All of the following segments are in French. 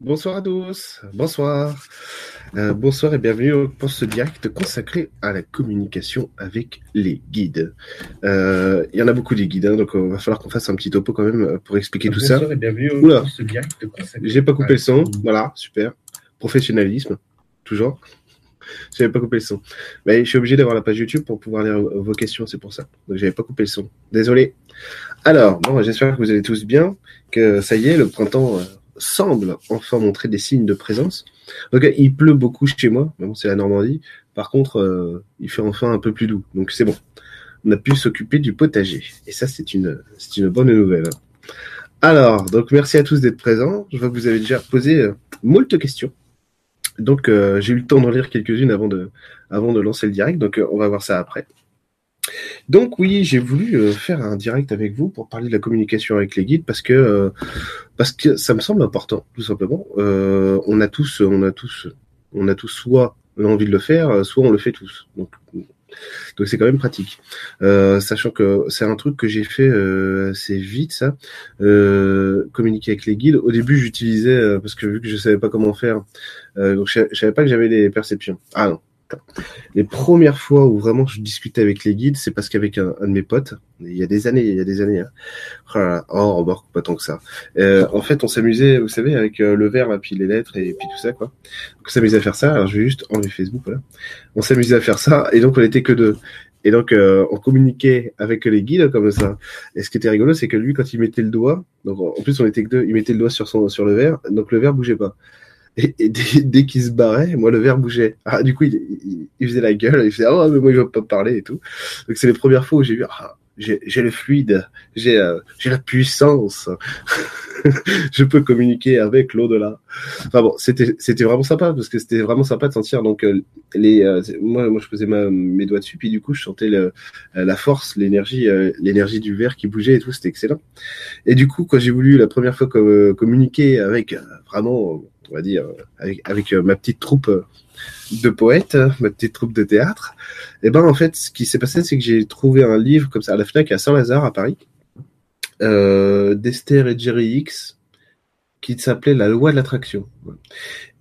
Bonsoir à tous, bonsoir. Euh, bonsoir et bienvenue pour ce direct consacré à la communication avec les guides. Euh, il y en a beaucoup des guides, hein, donc il va falloir qu'on fasse un petit topo quand même pour expliquer tout ça. Bonsoir et bienvenue Oula. pour ce direct consacré J'ai pas coupé le son, voilà, super. Professionnalisme, toujours. J'avais pas coupé le son. Mais je suis obligé d'avoir la page YouTube pour pouvoir lire vos questions, c'est pour ça. Donc j'avais pas coupé le son. Désolé. Alors, bon, j'espère que vous allez tous bien, que ça y est, le printemps euh, semble enfin montrer des signes de présence. Euh, il pleut beaucoup chez moi, c'est la Normandie. Par contre, euh, il fait enfin un peu plus doux, donc c'est bon. On a pu s'occuper du potager, et ça c'est une c'est une bonne nouvelle. Alors, donc merci à tous d'être présents. Je vois que vous avez déjà posé euh, moult questions. Donc euh, j'ai eu le temps d'en lire quelques-unes avant de, avant de lancer le direct, donc euh, on va voir ça après. Donc oui, j'ai voulu euh, faire un direct avec vous pour parler de la communication avec les guides parce que euh, parce que ça me semble important, tout simplement. Euh, on a tous, on a tous, on a tous soit l'envie de le faire, soit on le fait tous. Donc c'est quand même pratique. Sachant que c'est un truc que j'ai fait assez vite, ça. Communiquer avec les guides. Au début, j'utilisais parce que vu que je savais pas comment faire, donc je, je savais pas que j'avais les perceptions. Ah non. Les premières fois où vraiment je discutais avec les guides, c'est parce qu'avec un, de mes potes, il y a des années, il y a des années, hein. oh, là là, oh pas tant que ça. Euh, en fait, on s'amusait, vous savez, avec euh, le verre, là, puis les lettres et puis tout ça, quoi. Donc, on s'amusait à faire ça. Alors, je vais juste enlever Facebook, voilà. On s'amusait à faire ça, et donc on était que deux. Et donc, euh, on communiquait avec les guides comme ça. Et ce qui était rigolo, c'est que lui, quand il mettait le doigt, donc en plus on était que deux, il mettait le doigt sur son sur le verre, donc le verre bougeait pas. Et, dès, qu'il se barrait, moi le verre bougeait. Ah, du coup, il, faisait la gueule, il faisait ah mais moi il va pas parler et tout. Donc c'est les premières fois où j'ai vu ah j'ai le fluide, j'ai euh, la puissance, je peux communiquer avec l'au-delà. Enfin bon, c'était vraiment sympa parce que c'était vraiment sympa de sentir donc euh, les euh, moi moi je posais mes doigts dessus puis du coup je sentais euh, la force, l'énergie euh, l'énergie du verre qui bougeait et tout, c'était excellent. Et du coup quand j'ai voulu la première fois com- communiquer avec vraiment on va dire avec euh, ma petite troupe euh, de poètes, ma petite troupe de théâtre, et ben en fait ce qui s'est passé c'est que j'ai trouvé un livre comme ça à la Fnac à Saint-Lazare à Paris euh, d'Esther et Jerry X qui s'appelait La loi de l'attraction.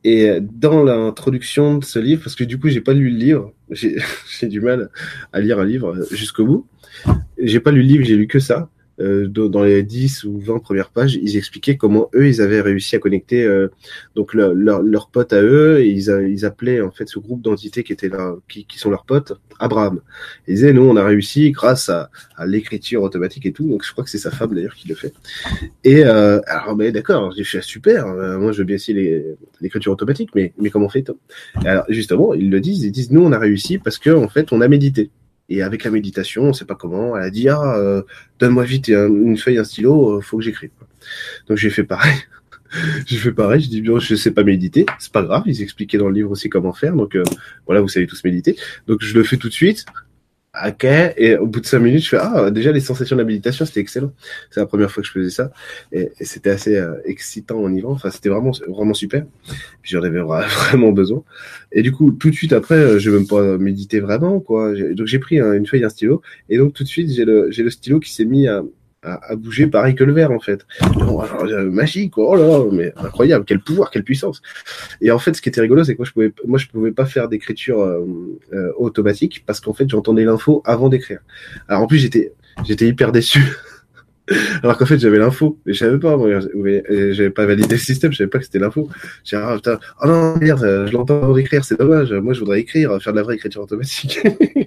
Et dans l'introduction de ce livre, parce que du coup j'ai pas lu le livre, j'ai du mal à lire un livre jusqu'au bout. J'ai pas lu le livre, j'ai lu que ça. Euh, dans les 10 ou 20 premières pages, ils expliquaient comment eux, ils avaient réussi à connecter euh, donc leur, leur, leurs potes à eux, et ils, ils appelaient en fait ce groupe d'entités qui étaient là, qui, qui sont leurs potes, Abraham. Ils disaient, nous, on a réussi grâce à, à l'écriture automatique et tout, donc je crois que c'est sa femme d'ailleurs qui le fait. Et euh, alors, mais d'accord, j'ai fait super, euh, moi je veux bien essayer l'écriture automatique, mais, mais comment fait-on? Alors justement, ils le disent, ils disent, nous, on a réussi parce que en fait, on a médité. Et avec la méditation, on sait pas comment, elle a dit ah euh, donne-moi vite un- une feuille, un stylo, euh, faut que j'écrive. Donc j'ai fait pareil. j'ai fait pareil, je dis bien je sais pas méditer, c'est pas grave, ils expliquaient dans le livre aussi comment faire, donc euh, voilà, vous savez tous méditer. Donc je le fais tout de suite. Ok, et au bout de cinq minutes, je fais ah déjà les sensations de la méditation, c'était excellent. C'est la première fois que je faisais ça, et, et c'était assez euh, excitant en y. Enfin, c'était vraiment vraiment super. Puis j'en avais vra- vraiment besoin. Et du coup, tout de suite après, euh, je vais même pas méditer vraiment, quoi. Donc j'ai pris un- une feuille, un stylo, et donc tout de suite, j'ai le, j'ai le stylo qui s'est mis à, à, à bouger pareil que le verre, en fait. Bon, alors, euh, magique, oh là mais incroyable, quel pouvoir, quelle puissance. Et en fait, ce qui était rigolo, c'est que moi, je pouvais, moi, je pouvais pas faire d'écriture euh, euh, automatique parce qu'en fait, j'entendais l'info avant d'écrire. Alors en plus, j'étais, j'étais hyper déçu. Alors qu'en fait, j'avais l'info, mais je savais pas, euh, j'avais pas validé le système, je savais pas que c'était l'info. J'ai ah putain, oh non, merde, euh, je l'entends avant d'écrire, c'est dommage, moi je voudrais écrire, faire de la vraie écriture automatique.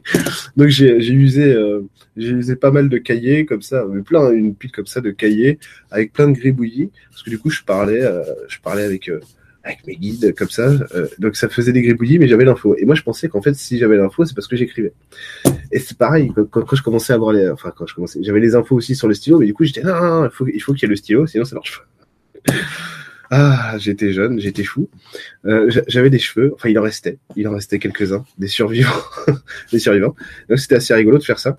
Donc j'ai usé, euh, j'ai usé pas mal de cahiers comme ça, mais plein, une pile comme ça de cahiers, avec plein de gribouillis, parce que du coup je parlais, je parlais avec, avec mes guides comme ça, euh, donc ça faisait des gribouillis, mais j'avais l'info. Et moi je pensais qu'en fait si j'avais l'info, c'est parce que j'écrivais. Et c'est pareil, quand, je commençais à avoir les, enfin quand je commençais, j'avais les infos aussi sur le stylo, mais du coup j'étais non, non, il faut, il faut qu'il y ait le stylo, sinon ça marche pas. Ah, j'étais jeune, j'étais fou. Euh, j'a- j'avais des cheveux, enfin il en restait, il en restait quelques-uns, des survivants, des survivants. Donc c'était assez rigolo de faire ça.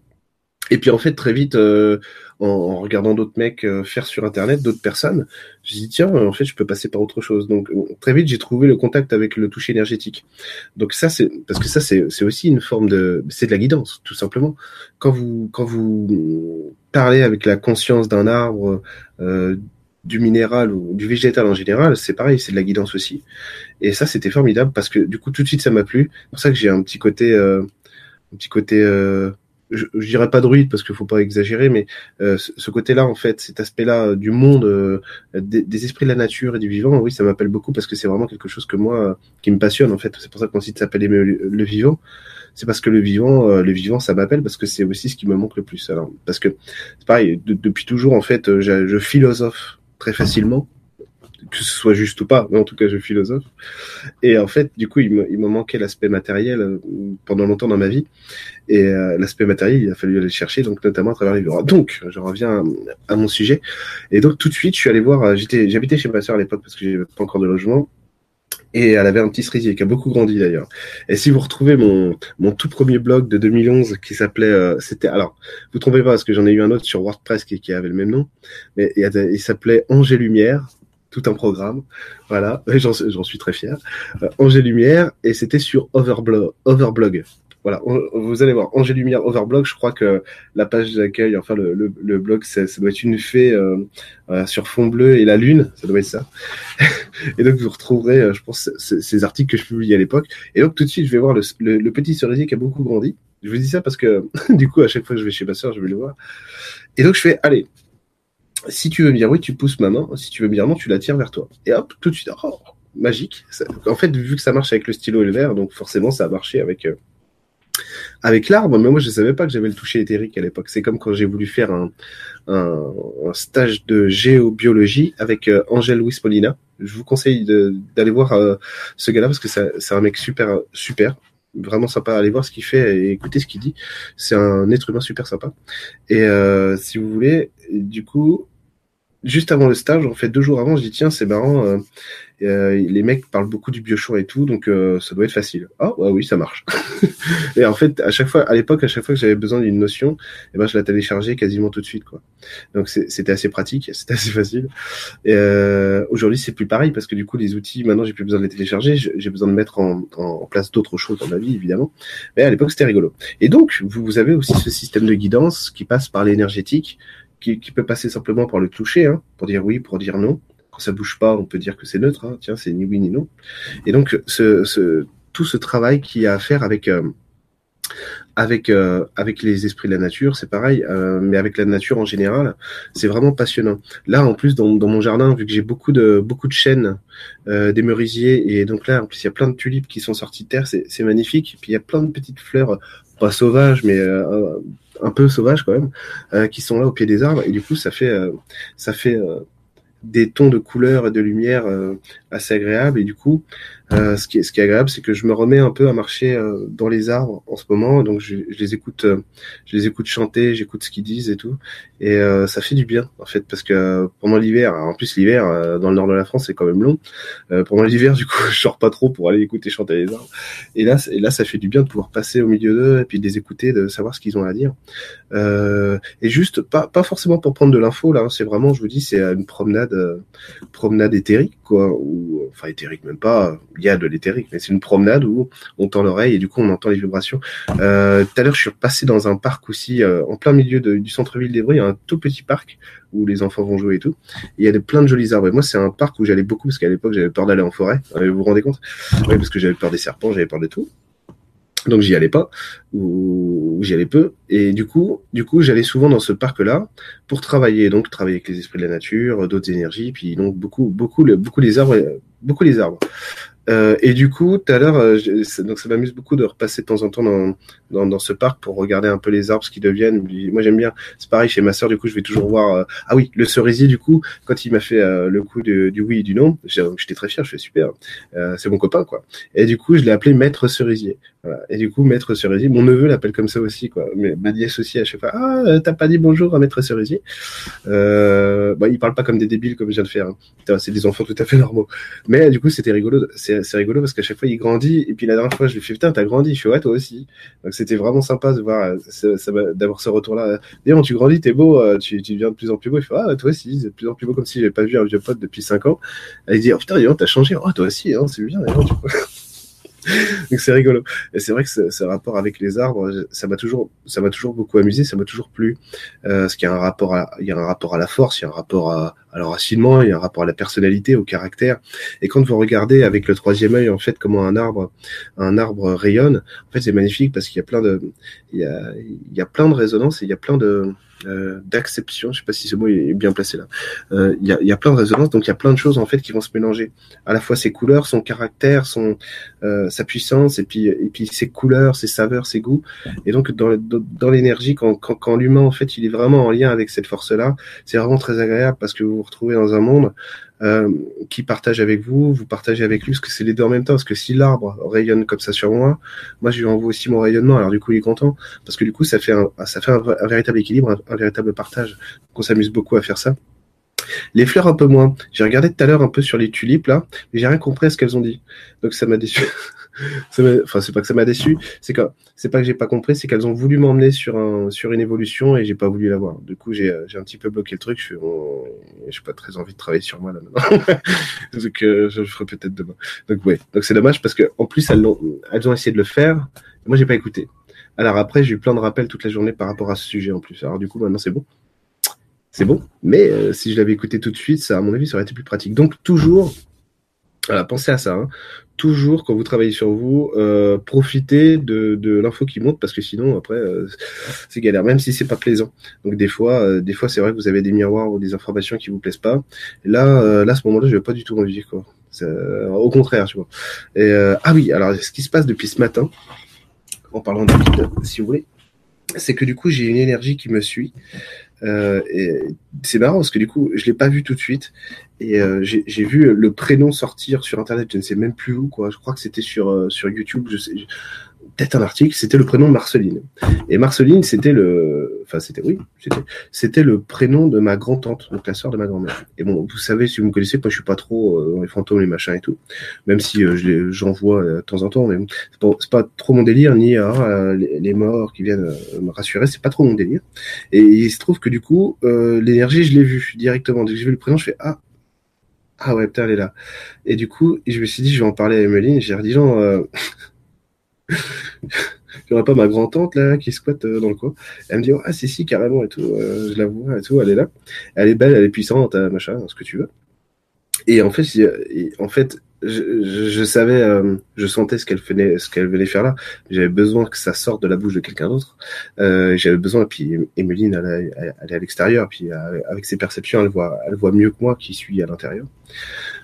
Et puis en fait très vite, euh, en, regardant d'autres mecs euh, faire sur internet, d'autres personnes, j'ai dit tiens, en fait je peux passer par autre chose. Donc euh, très vite j'ai trouvé le contact avec le toucher énergétique. Donc ça c'est parce que ça c'est aussi une forme de c'est de la guidance tout simplement. Quand vous quand vous parlez avec la conscience d'un arbre, euh, du minéral ou du végétal en général, c'est pareil, c'est de la guidance aussi. Et ça, c'était formidable parce que du coup, tout de suite, ça m'a plu. C'est pour ça que j'ai un petit côté, euh, un petit côté, euh, je, je, dirais pas druide parce qu'il faut pas exagérer, mais euh, ce, côté-là, en fait, cet aspect-là euh, du monde, euh, des, des, esprits de la nature et du vivant, oui, ça m'appelle beaucoup parce que c'est vraiment quelque chose que moi, qui me passionne, en fait. C'est pour ça que mon site s'appelle le, vivant c'est parce que le vivant, le vivant, ça m'appelle parce que c'est aussi ce qui me manque le plus. Alors, parce que c'est pareil, depuis toujours en fait, je, je philosophe très facilement, que ce soit juste ou pas, mais en tout cas je philosophe. Et en fait, du coup, il me, il me manquait l'aspect matériel euh, pendant longtemps dans ma vie. Et euh, l'aspect matériel, il a fallu aller le chercher, donc notamment à travers les livres. Donc, je reviens à, mon sujet. Et donc tout de suite, je suis allé voir. Euh, j'habitais chez ma soeur à l'époque parce que j'avais pas encore de logement et elle avait un petit cerisier qui a beaucoup grandi d'ailleurs. Et si vous retrouvez mon, mon tout premier blog de 2011 qui s'appelait, euh, c'était alors, vous trompez pas parce que j'en ai eu un autre sur WordPress qui, qui avait le même nom, mais il, il s'appelait Angers Lumière, tout un programme, voilà, j'en suis très fier. Euh, Angers Lumière et c'était sur Overblog, Overblog. Voilà, vous allez voir, Angers Lumière Overblog, je crois que la page d'accueil, enfin le, blog, ça, doit être une fée euh, euh, sur fond bleu et la lune, ça doit être ça. et donc vous retrouverez, euh, je pense, ces articles que je publiais à l'époque. Et donc tout de suite, je vais voir le, le, petit cerisier qui a beaucoup grandi. Je vous dis ça parce que du coup, à chaque fois que je vais chez ma soeur, je vais le voir. Et donc je fais, allez, si tu veux me dire oui, tu pousses ma main. Si tu veux me dire non, tu la tires vers toi. Et hop, tout de suite, oh, magique. en fait, vu que ça marche avec le stylo et le verre, donc forcément, ça a marché avec avec l'arbre, mais moi je savais pas que j'avais le toucher éthérique à l'époque. C'est comme quand j'ai voulu faire un, un, stage de géobiologie avec euh, Angèle Louis Molina. Je vous conseille d'aller voir euh, ce gars-là parce que c'est un mec super super, vraiment sympa. Allez voir ce qu'il fait et écouter ce qu'il dit. C'est un être humain super sympa. Et euh, si vous voulez, du coup, juste avant le stage, en fait deux jours avant, je dis tiens c'est marrant, euh, euh, les mecs parlent beaucoup du biochoix et tout, donc euh, ça doit être facile. Ah oui, ça marche. et en fait, à chaque fois, à l'époque, à chaque fois que j'avais besoin d'une notion, eh ben je la téléchargeais quasiment tout de suite, quoi. Donc c'était assez pratique, c'était assez facile. Euh, aujourd'hui, c'est plus pareil parce que du coup, les outils, maintenant, j'ai plus besoin de les télécharger, j'ai besoin de mettre en, en place d'autres choses dans ma vie, évidemment. Mais à l'époque, c'était rigolo. Et donc, vous, vous avez aussi ce système de guidance qui passe par l'énergétique, qui, peut passer simplement par le toucher, hein, pour dire oui, pour dire non. Quand ça bouge pas, on peut dire que c'est neutre. Hein. Tiens, c'est ni oui ni non. Et donc, tout ce travail qui a à faire avec euh, euh, les esprits de la nature, c'est pareil, euh, mais avec la nature en général, c'est vraiment passionnant. Là, en plus, dans, mon jardin, vu que j'ai beaucoup de chênes, des merisiers, et donc là, en plus, il y a plein de tulipes qui sont sorties de terre, c'est magnifique. Et puis il y a plein de petites fleurs, pas sauvages, mais un peu sauvages quand même, qui sont là au pied des arbres, et du coup, ça fait ça fait des tons de couleurs et de lumière assez agréables, et du coup, euh, ce, qui est, ce qui est agréable, c'est que je me remets un peu à marcher euh, dans les arbres en ce moment, donc je, je les écoute, euh, je les écoute chanter, j'écoute ce qu'ils disent et tout, et ça fait du bien en fait, parce que pendant l'hiver, en plus l'hiver dans le nord de la France c'est quand même long. pendant l'hiver, du coup, je sors pas trop pour aller écouter chanter les arbres, et là, et là, ça fait du bien de pouvoir passer au milieu d'eux et puis de les écouter, de savoir ce qu'ils ont à dire, et juste pas pas forcément pour prendre de l'info là, hein, c'est vraiment, je vous dis, c'est une promenade, promenade éthérique quoi, ou enfin éthérique même pas il y a de l'éthérique, mais c'est une promenade où on tend l'oreille et du coup on entend les vibrations. Euh, tout à l'heure, je suis passé dans un parc aussi, euh, en plein milieu du centre-ville d'Evry, un tout petit parc où les enfants vont jouer et tout. il y a de, plein de jolis arbres. Et moi, c'est un parc où j'allais beaucoup parce qu'à l'époque, j'avais peur d'aller en forêt. Euh, vous vous rendez compte? Oui, parce que j'avais peur des serpents, j'avais peur de tout. Donc j'y allais pas ou, j'y allais peu et du coup du coup j'allais souvent dans ce parc là pour travailler donc travailler avec les esprits de la nature d'autres énergies puis donc beaucoup beaucoup beaucoup les arbres beaucoup les arbres euh, et du coup, tout à l'heure, euh, donc ça m'amuse beaucoup de repasser de temps en temps dans, dans, ce parc pour regarder un peu les arbres, ce qui deviennent. Moi, j'aime bien. C'est pareil chez ma sœur. Du coup, je vais toujours voir. Euh, ah oui, le cerisier. Du coup, quand il m'a fait le coup de, du oui et du non, j'étais très fier. Je fais super. c'est mon copain, quoi. Et du coup, je l'ai appelé Maître Cerisier. Et du coup, Maître Cerisier, mon neveu l'appelle comme ça aussi, quoi. Mais ma nièce aussi à chaque fois. Ah, t'as pas dit bonjour à Maître Cerisier. Euh, bah, il parle pas comme des débiles comme je viens de faire. Hein. C'est des enfants tout à fait normaux. Mais du coup, c'était rigolo. C'est rigolo parce qu'à chaque fois il grandit et puis la dernière fois je lui fais putain t'as grandi je fais ouais toi aussi donc c'était vraiment sympa de voir euh, d'avoir ce retour là d'ailleurs tu grandis t'es beau euh, tu, tu deviens de plus en plus beau il fait ah toi aussi de plus en plus beau comme si j'avais pas vu un vieux pote depuis 5 ans elle dit oh putain t'as changé oh toi aussi hein, c'est bien tu Donc c'est rigolo. Et c'est vrai que ce, rapport avec les arbres, ça m'a toujours, ça m'a toujours beaucoup amusé, ça m'a toujours plu. Euh, parce qu'il y a un rapport à, il y a un rapport à la force, il y a un rapport à, à l'enracinement, il y a un rapport à la personnalité, au caractère. Et quand vous regardez avec le troisième œil, en fait, comment un arbre, un arbre rayonne, en fait, c'est magnifique parce qu'il y a plein de, il y a, il y a plein de résonances et il y a plein de, euh, d'acception, je sais pas si ce mot est bien placé là. Euh, il y, a, y, a, plein de résonances, donc il y a plein de choses en fait qui vont se mélanger. À la fois ses couleurs, son caractère, son euh, sa puissance, et puis et puis ses couleurs, ses saveurs, ses goûts. Et donc dans, dans l'énergie, quand, quand, quand l'humain en fait il est vraiment en lien avec cette force-là, c'est vraiment très agréable parce que vous vous retrouvez dans un monde euh, qui partage avec vous, vous partagez avec lui, parce que c'est les deux en même temps. Parce que si l'arbre rayonne comme ça sur moi, moi je lui envoie aussi mon rayonnement. Alors du coup, il est content, parce que du coup, ça fait un, ça fait un, véritable équilibre, un, véritable partage. Donc on s'amuse beaucoup à faire ça. Les fleurs un peu moins. J'ai regardé tout à l'heure un peu sur les tulipes là, mais j'ai rien compris à ce qu'elles ont dit. Donc ça m'a déçu. enfin, c'est pas que ça m'a déçu, c'est que c'est pas que j'ai pas compris, c'est qu'elles ont voulu m'emmener sur un sur une évolution et j'ai pas voulu l'avoir. Du coup, j'ai j'ai un petit peu bloqué le truc. Je j'ai pas très envie de travailler sur moi là maintenant. Donc euh, je le ferai peut-être demain. Donc ouais, donc c'est dommage parce que en plus elles ont elles ont essayé de le faire. moi j'ai pas écouté. Alors après j'ai eu plein de rappels toute la journée par rapport à ce sujet en plus. Alors du coup maintenant c'est bon c'est bon. Mais euh, si je l'avais écouté tout de suite, ça, à mon avis, ça aurait été plus pratique. Donc toujours, voilà, pensez à ça. Hein. Toujours quand vous travaillez sur vous, euh, profitez de, de l'info qui monte parce que sinon après euh, c'est galère, même si c'est pas plaisant. Donc des fois, euh, des fois c'est vrai que vous avez des miroirs ou des informations qui vous plaisent pas. Là, là à ce moment-là, je vais pas du tout envie quoi. au contraire, tu vois. Et ah oui, alors ce qui se passe depuis ce matin, en parlant de si vous voulez, c'est que du coup j'ai une énergie qui me suit. Euh, c'est marrant parce que du coup, je l'ai pas vu tout de suite. Et euh, j'ai vu le prénom sortir sur Internet, je ne sais même plus où, quoi. Je crois que c'était sur, euh, sur YouTube, je sais, peut-être un article, c'était le prénom Marceline. Et Marceline, c'était le, enfin c'était oui, c'était, le prénom de ma grand-tante, donc la sœur de ma grand-mère. Et bon, vous savez, si vous me connaissez, moi je suis pas trop euh, dans les fantômes, les machins et tout, même si euh, j'en vois euh, de temps en temps, mais c'est pas, pas, trop mon délire, ni ah, les, morts qui viennent me rassurer, c'est pas trop mon délire. Et il se trouve que du coup, l'énergie, je l'ai vue directement. Dès que j'ai vu le prénom, je fais ah. Ah ouais, putain, elle est là. Et du coup, je me suis dit, je vais en parler à Emeline. J'ai dit, genre, J'aurais pas ma grand-tante là qui squatte euh, dans le coin. Elle me dit ah si si carrément et tout, euh, je la vois et tout, elle est là, elle est belle, elle est puissante, euh, machin, ce que tu veux. Et en fait, en fait, je, je, savais, euh, je sentais ce qu'elle venait, ce qu'elle venait faire là. J'avais besoin que ça sorte de la bouche de quelqu'un d'autre. Euh, j'avais besoin. Et puis Emeline, elle, elle, est à l'extérieur. Puis euh, avec ses perceptions, elle voit, elle voit mieux que moi qui suis à l'intérieur.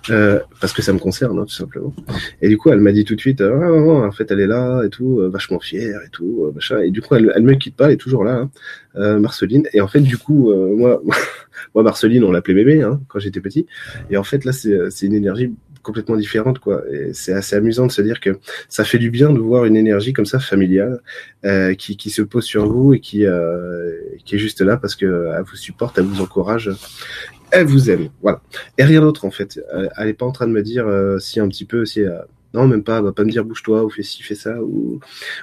Euh, parce que ça me concerne, hein, tout simplement. Et du coup, elle m'a dit tout de suite, ah, en fait, elle est là et tout, vachement fière et tout, machin. Et du coup, elle, elle me quitte pas, elle est toujours là, hein, Marceline. Et en fait, du coup, moi, moi, Marceline, on l'appelait bébé hein, quand j'étais petit. Et en fait, là, c'est une énergie complètement différente quoi. Et c'est assez amusant de se dire que ça fait du bien de voir une énergie comme ça familiale euh, qui, qui se pose sur vous et qui euh, qui est juste là parce que elle vous supporte elle vous encourage elle vous aime. Voilà. Et rien d'autre en fait. Elle est pas en train de me dire euh, si un petit peu si euh, non, même pas, va pas me dire bouge-toi ou fais ci, fais ça ou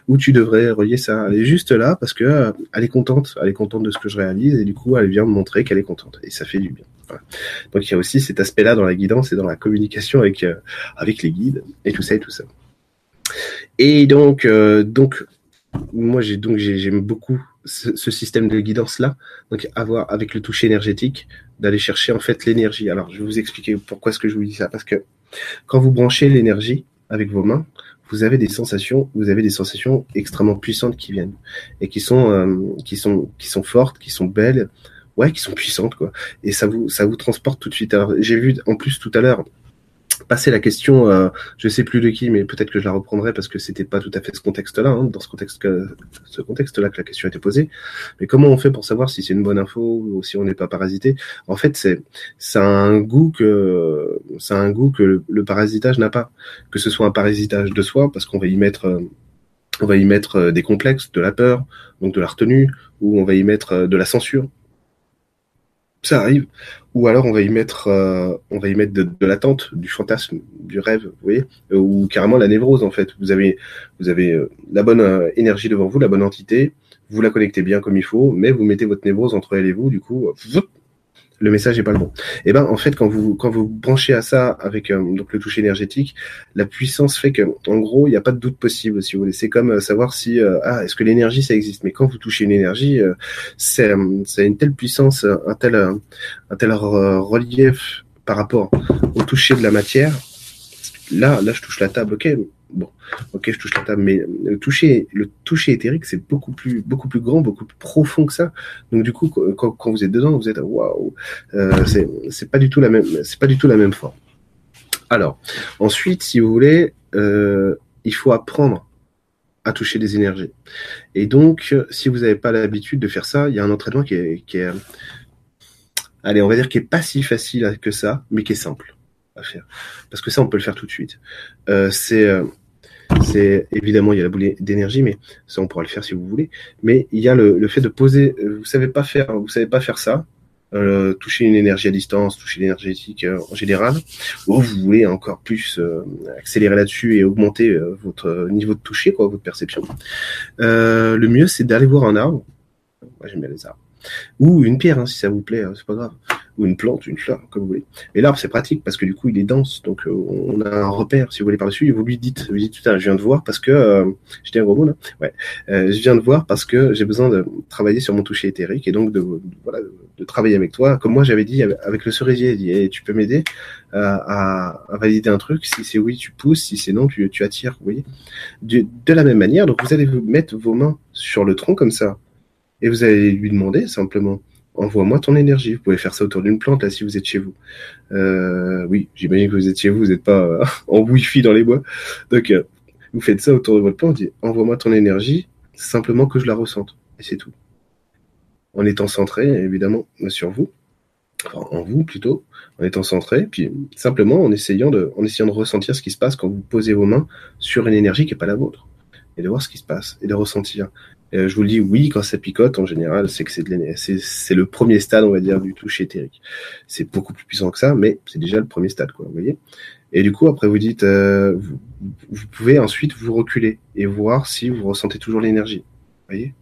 ou tu devrais relier ça. Elle est juste là parce que euh, elle est contente, elle est contente de ce que je réalise et du coup elle vient me montrer qu'elle est contente et ça fait du bien. Donc il y a aussi cet aspect-là dans la guidance et dans la communication avec euh, avec les guides et tout ça et tout ça. Et donc euh, donc moi j'ai donc j'aime beaucoup ce, système de guidance là, donc avoir avec le toucher énergétique d'aller chercher en fait l'énergie. Alors je vais vous expliquer pourquoi est-ce que je vous dis ça parce que quand vous branchez l'énergie avec vos mains, vous avez des sensations, vous avez des sensations extrêmement puissantes qui viennent et qui sont euh, qui sont qui sont fortes, qui sont belles, ouais, qui sont puissantes quoi. Et ça vous ça vous transporte tout de suite. J'ai vu en plus tout à l'heure passer la question, euh, je sais plus de qui, mais peut-être que je la reprendrai parce que c'était pas tout à fait ce contexte-là, hein, dans ce contexte-là que la question été posée. Mais comment on fait pour savoir si c'est une bonne info ou si on n'est pas parasité? En fait, c'est un goût que le, parasitage n'a pas, que ce soit un parasitage de soi parce qu'on va y mettre va y mettre euh, des complexes, de la peur, donc de la retenue, ou on va y mettre euh, de la censure, ça arrive. Ou alors on va y mettre, euh, on va y mettre de, l'attente, du fantasme, du rêve, vous voyez, euh, ou carrément la névrose en fait. Vous avez, vous avez euh, la bonne énergie devant vous, la bonne entité, vous la connectez bien comme il faut, mais vous mettez votre névrose entre elle et vous, du coup, le message n'est pas le bon. Et eh ben en fait quand vous quand vous branchez à ça avec euh, donc le toucher énergétique, la puissance fait que en gros il n'y a pas de doute possible si vous voulez. C'est comme euh, savoir si euh, ah est-ce que l'énergie ça existe? Mais quand vous touchez une énergie, c'est c'est une telle puissance, un tel un tel relief par rapport au toucher de la matière. Là là je touche la table, ok. Bon, ok, je touche la table, mais le toucher, le toucher éthérique, c'est beaucoup plus, beaucoup plus grand, beaucoup plus profond que ça. Donc du coup, quand, vous êtes dedans, vous êtes waouh, euh, c'est pas du tout la même, c'est pas du tout la même forme. Alors, ensuite, si vous voulez, euh, il faut apprendre à toucher des énergies. Et donc, si vous n'avez pas l'habitude de faire ça, il y a un entraînement qui est, qui est, allez, on va dire qui est pas si facile que ça, mais qui est simple à faire. Parce que ça, on peut le faire tout de suite. Euh, c'est euh, c'est évidemment il y a la boule d'énergie, mais ça on pourra le faire si vous voulez. Mais il y a le, le fait de poser. Euh, vous savez pas faire, vous savez pas faire ça. Euh, toucher une énergie à distance, toucher l'énergétique euh, en général, ou vous voulez encore plus euh, accélérer là-dessus et augmenter votre niveau de toucher, quoi, votre perception. le mieux, c'est d'aller voir un arbre. Moi, j'aime bien les arbres. Ou une pierre, hein, si ça vous plaît, c'est pas grave ou une plante, une fleur, comme vous voulez. Mais l'arbre, c'est pratique parce que du coup, il est dense. Donc, euh, on a un repère, si vous voulez, par-dessus. Et vous lui dites, vous dites, putain, je viens de voir parce que, euh, je un gros mot, là. Ouais. Euh, je viens de voir parce que j'ai besoin de travailler sur mon toucher éthérique et donc de, voilà, de, travailler avec toi. Comme moi, j'avais dit avec le cerisier, il dit, hey, tu peux m'aider à, à, valider un truc. Si c'est oui, tu pousses. Si c'est non, tu, tu attires. Vous voyez. De, de la même manière, donc vous allez vous mettre vos mains sur le tronc comme ça. Et vous allez lui demander simplement, envoie-moi ton énergie. Vous pouvez faire ça autour d'une plante, là, si vous êtes chez vous. Euh, oui, j'imagine que vous êtes chez vous, vous n'êtes pas euh, en Wi-Fi dans les bois. Donc, euh, vous faites ça autour de votre plante, envoie-moi ton énergie, simplement que je la ressente. Et c'est tout. En étant centré, évidemment, sur vous. Enfin, en vous, plutôt. En étant centré, puis simplement en essayant de, en essayant de ressentir ce qui se passe quand vous posez vos mains sur une énergie qui n'est pas la vôtre. Et de voir ce qui se passe, et de ressentir. Euh, je vous le dis, oui, quand ça picote, en général, c'est que c'est le premier stade, on va dire, du toucher éthérique. C'est beaucoup plus puissant que ça, mais c'est déjà le premier stade, quoi, vous voyez. Et du coup, après, vous dites, euh, vous, pouvez ensuite vous reculer et voir si vous ressentez toujours l'énergie, vous voyez.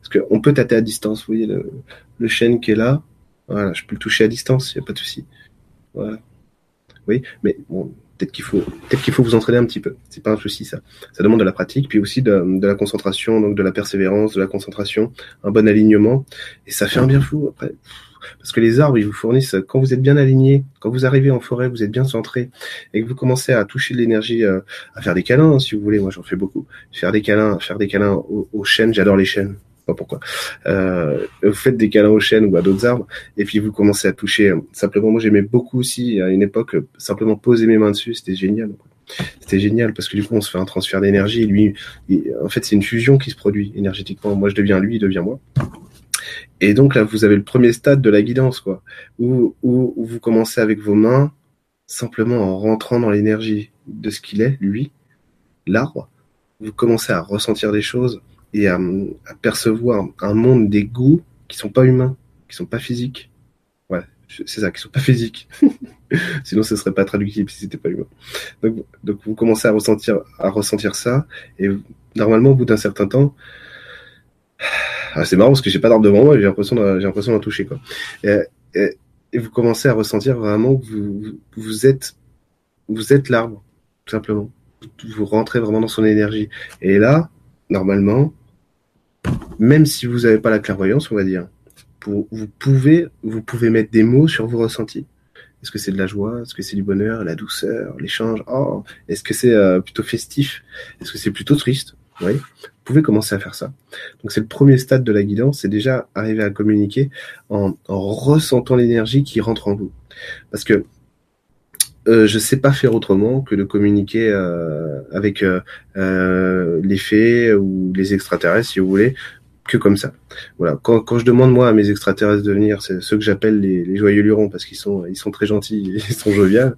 Parce qu'on peut tâter à distance, vous voyez, le, le chêne qui est là, voilà, je peux le toucher à distance, il n'y a pas de souci. Voilà. Oui, mais bon, peut-être qu'il faut, peut-être qu'il faut vous entraîner un petit peu. C'est pas un souci ça. Ça demande de la pratique, puis aussi de, de, la concentration, donc de la persévérance, de la concentration, un bon alignement, et ça fait un bien fou après. Parce que les arbres, ils vous fournissent, quand vous êtes bien aligné, quand vous arrivez en forêt, vous êtes bien centré, et que vous commencez à toucher de l'énergie, euh, à faire des câlins, hein, si vous voulez, moi j'en fais beaucoup, faire des câlins, faire des câlins aux, aux j'adore les chênes, pas pourquoi. Euh, vous faites des câlins aux chênes ou à d'autres arbres, et puis vous commencez à toucher. Simplement, moi j'aimais beaucoup aussi à une époque simplement poser mes mains dessus, c'était génial. C'était génial parce que du coup on se fait un transfert d'énergie. Lui, en fait, c'est une fusion qui se produit énergétiquement. Moi, je deviens lui, il devient moi. Et donc là, vous avez le premier stade de la guidance, quoi, où, où vous commencez avec vos mains, simplement en rentrant dans l'énergie de ce qu'il est, lui, l'arbre. Vous commencez à ressentir des choses, et à, percevoir un monde des goûts qui sont pas humains, qui sont pas physiques. Ouais, c'est ça, qui sont pas physiques. Sinon, ce serait pas traductible si c'était pas humain. Donc, donc, vous commencez à ressentir, à ressentir ça, et normalement, au bout d'un certain temps, ah, c'est marrant parce que j'ai pas d'arbre devant moi, j'ai l'impression, j'ai l'impression d'en toucher quoi. Et, et, vous commencez à ressentir vraiment que vous, vous êtes, vous êtes l'arbre, tout simplement. Vous rentrez vraiment dans son énergie. Et là, normalement, même si vous n'avez pas la clairvoyance, on va dire, vous, pouvez, vous pouvez mettre des mots sur vos ressentis. Est-ce que c'est de la joie? Est-ce que c'est du bonheur, la douceur, l'échange? Oh, Est-ce que c'est euh, plutôt festif? Est-ce que c'est plutôt triste? Oui, vous pouvez commencer à faire ça. Donc c'est le premier stade de la guidance, c'est déjà arriver à communiquer en, en ressentant l'énergie qui rentre en vous. Parce que euh, je sais pas faire autrement que de communiquer euh, avec euh, euh, les fées ou les extraterrestres, si vous voulez, que comme ça. Voilà. Quand, quand je demande moi à mes extraterrestres de venir, c'est ceux que j'appelle les, les, joyeux lurons parce qu'ils sont ils sont très gentils, ils sont joviales.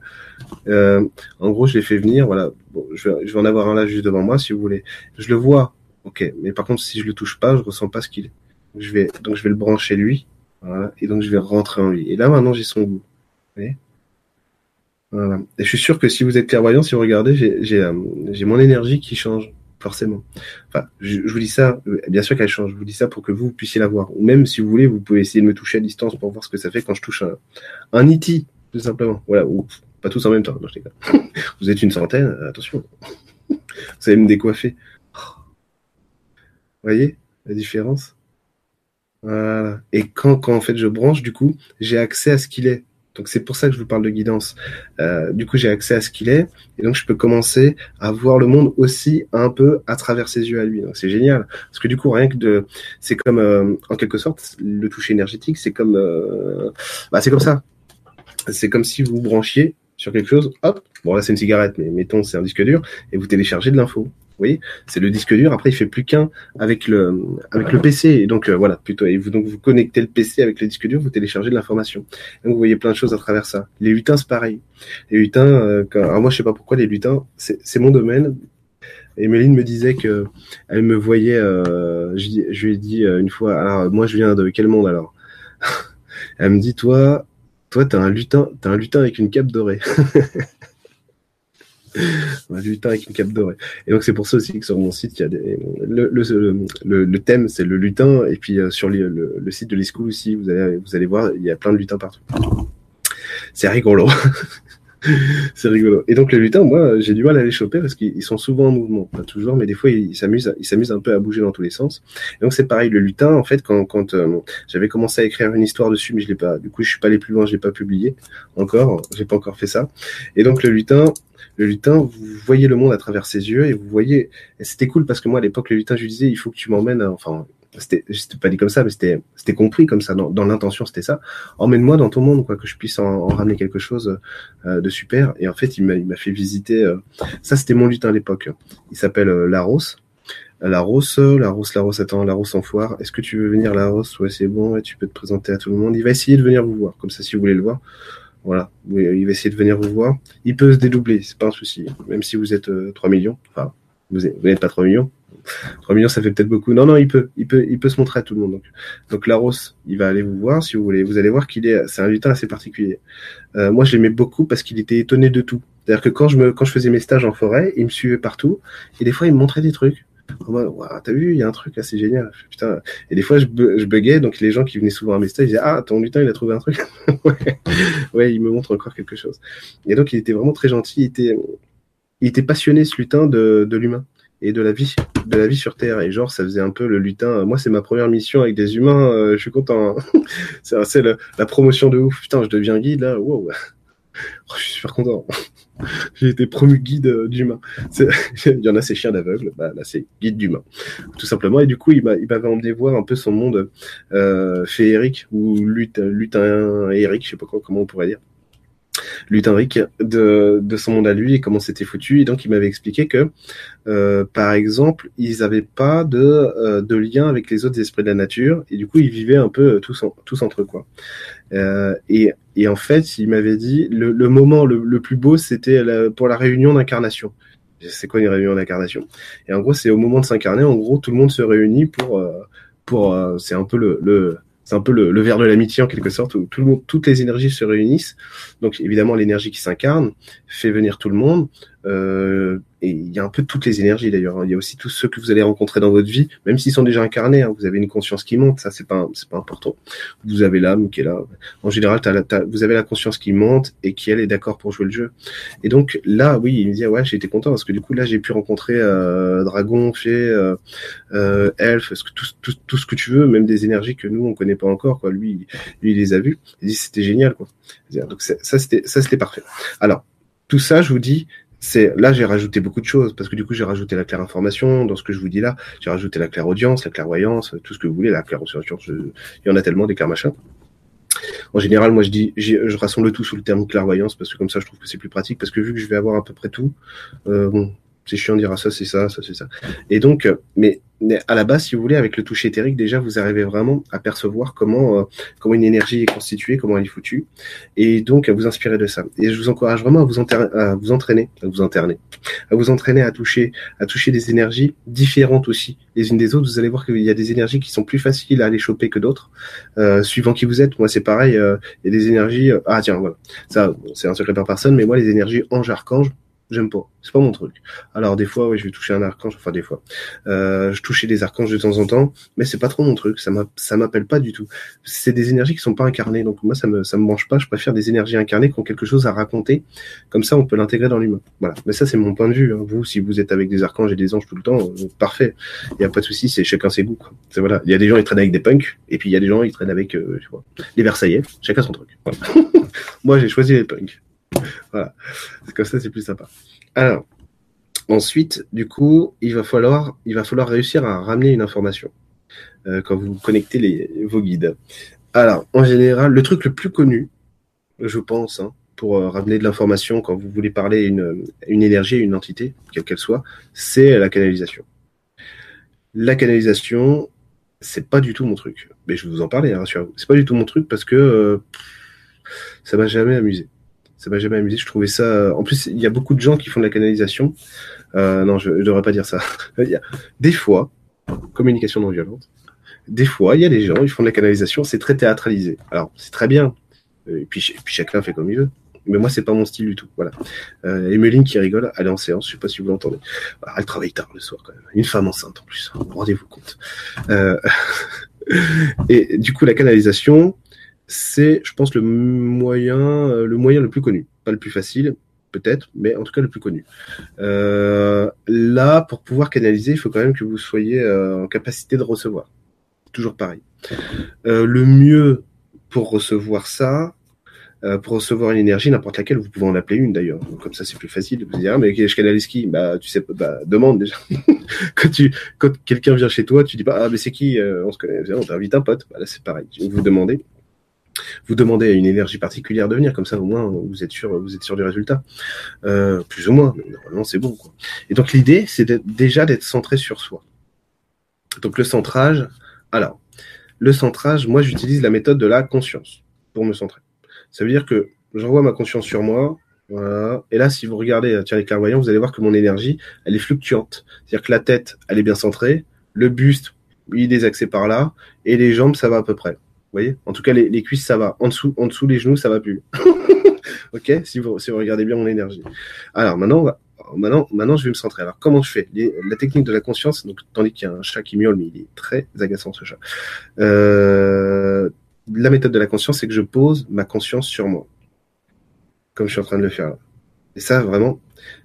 Euh, en gros, je les fais venir. Voilà. Bon, je vais, je vais en avoir un là juste devant moi, si vous voulez. Je le vois, ok. Mais par contre, si je le touche pas, je ressens pas ce qu'il est. je vais donc je vais le brancher lui. Voilà. Et donc je vais rentrer en lui. Et là maintenant, j'ai son goût. Vous voyez voilà. Et je suis sûr que si vous êtes clairvoyant, si vous regardez, j'ai euh, mon énergie qui change. forcément. Enfin, je, vous dis ça, euh, bien sûr qu'elle change. Je vous dis ça pour que vous puissiez la voir. Ou même si vous voulez, vous pouvez essayer de me toucher à distance pour voir ce que ça fait quand je touche un, un IT, tout simplement. Voilà. Ou pas tous en même temps. vous êtes une centaine, attention. vous allez me décoiffer. Vous voyez la différence? Voilà. Et quand, quand en fait je branche, du coup, j'ai accès à ce qu'il est. Donc c'est pour ça que je vous parle de guidance. Euh, du coup, j'ai accès à ce qu'il est, et donc je peux commencer à voir le monde aussi un peu à travers ses yeux à lui. C'est génial, parce que du coup, rien que de, c'est comme euh, en quelque sorte le toucher énergétique, c'est comme, euh, bah c'est comme ça. C'est comme si vous branchiez sur quelque chose, hop, bon là c'est une cigarette, mais mettons c'est un disque dur, et vous téléchargez de l'info. Voyez, c'est le disque dur. Après, il fait plus qu'un avec le avec le PC. Et donc euh, voilà, plutôt. Et vous donc vous connectez le PC avec le disque dur, vous téléchargez de l'information. Donc vous voyez plein de choses à travers ça. Les lutins, c'est pareil. Les lutins. Euh, alors moi, je sais pas pourquoi les lutins. C'est mon domaine. Et Méline me disait que elle me voyait. Euh, je, je, lui ai dit euh, une fois. Alors moi, je viens de quel monde alors? Elle me dit toi, toi, t'as un lutin, t'as un lutin avec une cape dorée. un lutin avec une cape dorée. Et donc c'est pour ça aussi que sur mon site, il y a des... le, thème, c'est le lutin. Et puis euh, sur le, site de l'e-school aussi, vous allez, voir, il y a plein de lutins partout. C'est rigolo. c'est rigolo. Et donc le lutin, moi, j'ai du mal à les choper parce qu'ils sont souvent en mouvement, pas toujours, mais des fois ils s'amusent, ils s'amusent un peu à bouger dans tous les sens. Et donc c'est pareil, le lutin, en fait, quand, quand euh, j'avais commencé à écrire une histoire dessus, mais je l'ai pas, du coup je suis pas allé plus loin, je l'ai pas publié encore, j'ai pas encore fait ça. Et donc le lutin, le lutin, vous voyez le monde à travers ses yeux et vous voyez. C'était cool parce que moi à l'époque, le lutin, je lui disais, il faut que tu m'emmènes. Enfin, c'était, pas dit comme ça, mais c'était, compris comme ça. Dans, l'intention, c'était ça. Emmène-moi dans ton monde, quoi, que je puisse en, ramener quelque chose euh, de super. Et en fait, il m'a, il m'a fait visiter. Euh, ça, c'était mon lutin à l'époque. Il s'appelle euh, Laros. Laros, Laros, Laros, attends, Laros en foire. Est-ce que tu veux venir, Laros Ouais, c'est bon. Ouais, tu peux te présenter à tout le monde. Il va essayer de venir vous voir, comme ça, si vous voulez le voir. Voilà, il va essayer de venir vous voir. Il peut se dédoubler, c'est pas un souci. Même si vous êtes 3 euh, millions, enfin, vous n'êtes pas 3 millions. 3 millions, ça fait peut-être beaucoup. Non, non, il peut, il peut, il peut se montrer à tout le monde. Donc, donc Laros, il va aller vous voir si vous voulez. Vous allez voir qu'il est, c'est un lutin assez particulier. Euh, moi, je l'aimais beaucoup parce qu'il était étonné de tout. C'est-à-dire que quand je me, quand je faisais mes stages en forêt, il me suivait partout et des fois, il me montrait des trucs t'as vu, il y a un truc assez génial. Putain. Et des fois, je, buguais, donc les gens qui venaient souvent à mes stages, ils disaient, ah, ton lutin, il a trouvé un truc. ouais. il me montre encore quelque chose. Et donc, il était vraiment très gentil. Il était, il était passionné, ce lutin, de, de l'humain et de la vie, de la vie sur Terre. Et genre, ça faisait un peu le lutin. Moi, c'est ma première mission avec des humains. Euh, je suis content. Hein. c'est la promotion de ouf. Putain, je deviens guide là. Wow. Oh, je suis super content. J'ai été promu guide euh, d'humain. Il y en a, c'est chien d'aveugle. Bah, là, c'est guide d'humain. Tout simplement. Et du coup, il m'avait emmené voir un peu son monde euh, féerique ou lutin, lutin sais pas quoi, comment on pourrait dire. Lutin de, son monde à lui et comment c'était foutu. Et donc, il m'avait expliqué que, euh, par exemple, ils n'avaient pas de, euh, lien avec les autres esprits de la nature. Et du coup, ils vivaient un peu tous, entre quoi. Euh, et, et, en fait, il m'avait dit le, le moment le, le, plus beau, c'était pour la réunion d'incarnation. C'est quoi une réunion d'incarnation? Et en gros, c'est au moment de s'incarner. En gros, tout le monde se réunit pour euh, pour euh, c'est un peu le, le c'est un peu le, le verre de l'amitié en quelque sorte où tout le monde, toutes les énergies se réunissent. Donc évidemment l'énergie qui s'incarne fait venir tout le monde. Euh, et il y a un peu toutes les énergies d'ailleurs. Hein. Il y a aussi tous ceux que vous allez rencontrer dans votre vie, même s'ils sont déjà incarnés. Hein. Vous avez une conscience qui monte, ça c'est pas c'est pas important. Vous avez l'âme qui est là. En général, vous avez la conscience qui monte et qui elle est d'accord pour jouer le jeu. Et donc là, oui, il me dit ouais, j'ai été content parce que du coup là j'ai pu rencontrer euh, dragon, fée, euh, euh, elfe, tout, ce que tu veux, même des énergies que nous on connaît pas encore. Lui, lui il les a vus. Il dit c'était génial. Donc ça c'était ça c'était parfait. Alors tout ça, je vous dis, c'est là j'ai rajouté beaucoup de choses parce que du coup j'ai rajouté la claire information dans ce que je vous dis là. J'ai rajouté la claire audience la clairvoyance tout ce que vous voulez la claire audience il y en a tellement des clairs machins. En général moi je dis je rassemble tout sous le terme clairvoyance parce que comme ça je trouve que c'est plus pratique parce que vu que je vais avoir à peu près tout euh, c'est chiant de dire ah, ça c'est ça ça c'est ça et donc euh, mais à la base, si vous voulez, avec le toucher éthérique, déjà, vous arrivez vraiment à percevoir comment euh, comment une énergie est constituée, comment elle est foutue, et donc à vous inspirer de ça. Et je vous encourage vraiment à vous, à vous entraîner, à vous interner, à vous entraîner à toucher, à toucher des énergies différentes aussi les unes des autres. Vous allez voir qu'il y a des énergies qui sont plus faciles à aller choper que d'autres, euh, suivant qui vous êtes. Moi, c'est pareil. Euh, il y a des énergies. ah tiens, voilà. Ça, c'est un secret par personne, mais moi, les énergies ange archange J'aime pas. C'est pas mon truc. Alors des fois, oui, je vais toucher un archange. Enfin des fois, euh, je touchais des archanges de temps en temps, mais c'est pas trop mon truc. Ça ça m'appelle pas du tout. C'est des énergies qui sont pas incarnées. Donc moi, ça me, ça me mange pas. Je préfère des énergies incarnées qui ont quelque chose à raconter. Comme ça, on peut l'intégrer dans l'humain. Voilà. Mais ça, c'est mon point de vue. Hein. Vous, si vous êtes avec des archanges et des anges tout le temps, euh, parfait. Il y a pas de souci. C'est chacun ses goûts. C'est voilà. Il y a des gens qui traînent avec des punks, et puis il y a des gens qui traînent avec, euh, vois, les Versaillais. Chacun son truc. moi, j'ai choisi les punks. Voilà. Comme ça, c'est plus sympa. Alors, ensuite, du coup, il va falloir, il va falloir réussir à ramener une information euh, quand vous connectez vos guides. Alors, en général, le truc le plus connu, je pense, hein, pour euh, ramener de l'information quand vous voulez parler une, une énergie, une entité, quelle qu'elle soit, c'est la canalisation. La canalisation, c'est pas du tout mon truc. Mais je vais vous en parler, hein, rassurez-vous. C'est pas du tout mon truc parce que euh, ça m'a jamais amusé ça m'a jamais amusé. Je trouvais ça. En plus, il y a beaucoup de gens qui font de la canalisation. Euh, non, je ne devrais pas dire ça. Des fois, communication non violente. Des fois, il y a des gens, ils font de la canalisation, c'est très théâtralisé. Alors, c'est très bien. Et puis, puis chacun fait comme il veut. Mais moi, c'est pas mon style du tout. Voilà. Euh, Emeline qui rigole, elle est en séance, je sais pas si vous l'entendez. Ah, elle travaille tard le soir quand même. Une femme enceinte en plus. Rendez-vous compte. Euh... et du coup, la canalisation, c'est, je pense, le moyen, euh, le moyen le plus connu. Pas le plus facile, peut-être, mais en tout cas le plus connu. Euh, là, pour pouvoir canaliser, il faut quand même que vous soyez euh, en capacité de recevoir. Toujours pareil. le mieux pour recevoir ça, pour recevoir une énergie, n'importe laquelle, vous pouvez en appeler une d'ailleurs. Comme ça, c'est plus facile. Vous dire, ah, mais je canalise qui? Bah, tu sais, bah, demande déjà. quand quelqu'un vient chez toi, tu dis pas, ah, mais c'est qui? On se connaît, on t'invite un pote. Bah, là, c'est pareil. Vous demandez vous demandez à une énergie particulière de venir, comme ça au moins vous êtes sûr, vous êtes sûr du résultat, euh, plus ou moins. normalement c'est bon. Quoi. Et donc l'idée c'est déjà d'être centré sur soi. Donc le centrage, alors le centrage, moi j'utilise la méthode de la conscience pour me centrer. Ça veut dire que j'envoie ma conscience sur moi, voilà. Et là, si vous regardez, tiens, les clairvoyants, vous allez voir que mon énergie, elle est fluctuante. C'est-à-dire que la tête, elle est bien centrée, le buste, il est axé par là, et les jambes, ça va à peu près. Vous voyez En tout cas, les, cuisses, ça va. En dessous, en dessous les genoux, ça va plus. ok si vous, regardez bien mon énergie. Alors maintenant, maintenant, maintenant, je vais me centrer. Alors comment je fais? La technique de la conscience, donc tandis qu'il y a un chat qui miaule, mais il est très agaçant ce chat. Euh, la méthode de la conscience, c'est que je pose ma conscience sur moi, comme je suis en train de le faire là. Et ça, vraiment,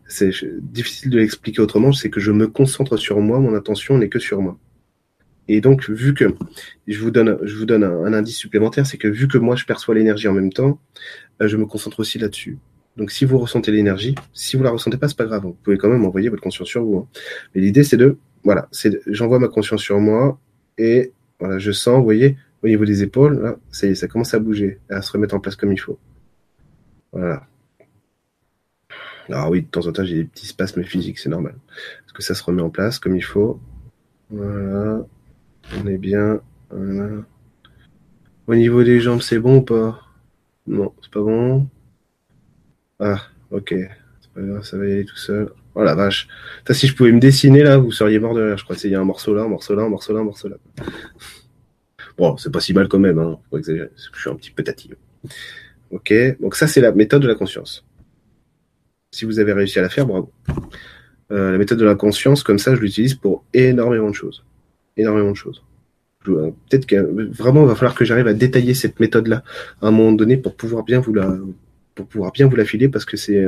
c'est difficile de l'expliquer autrement. C'est que je me concentre sur moi, mon attention n'est que sur moi. Et donc, vu que je vous donne, je vous donne un, indice supplémentaire, c'est que vu que moi je perçois l'énergie en même temps, euh, je me concentre aussi là-dessus. Donc, si vous ressentez l'énergie, si vous la ressentez pas, c'est pas grave. Vous pouvez quand même envoyer votre conscience sur vous. Hein. Mais l'idée, c'est de, voilà, c'est, j'envoie ma conscience sur moi et voilà, je sens, vous voyez, au niveau des épaules, là, ça y est, ça commence à bouger, à se remettre en place comme il faut. Voilà. Alors oui, de temps en temps, j'ai des petits spasmes physiques, c'est normal. Parce que ça se remet en place comme il faut. Voilà. On est bien. Au niveau des jambes, c'est bon ou pas? Non, c'est pas bon. Ah, ok. Pas grave, ça va y aller tout seul. Oh la vache. si je pouvais me dessiner là, vous seriez mort de rire. Je crois qu'il y a un morceau là, un morceau là, un morceau là, un morceau là. Bon, c'est pas si mal quand même, hein. Faut exagérer. Je suis un petit peu. Ok. Donc ça, c'est la méthode de la conscience. Si vous avez réussi à la faire, bravo. Euh, la méthode de la conscience, comme ça, je l'utilise pour énormément de choses énormément de choses. Peut-être que vraiment, il va falloir que j'arrive à détailler cette méthode-là à un moment donné pour pouvoir bien vous la, pour pouvoir bien vous la filer parce que c'est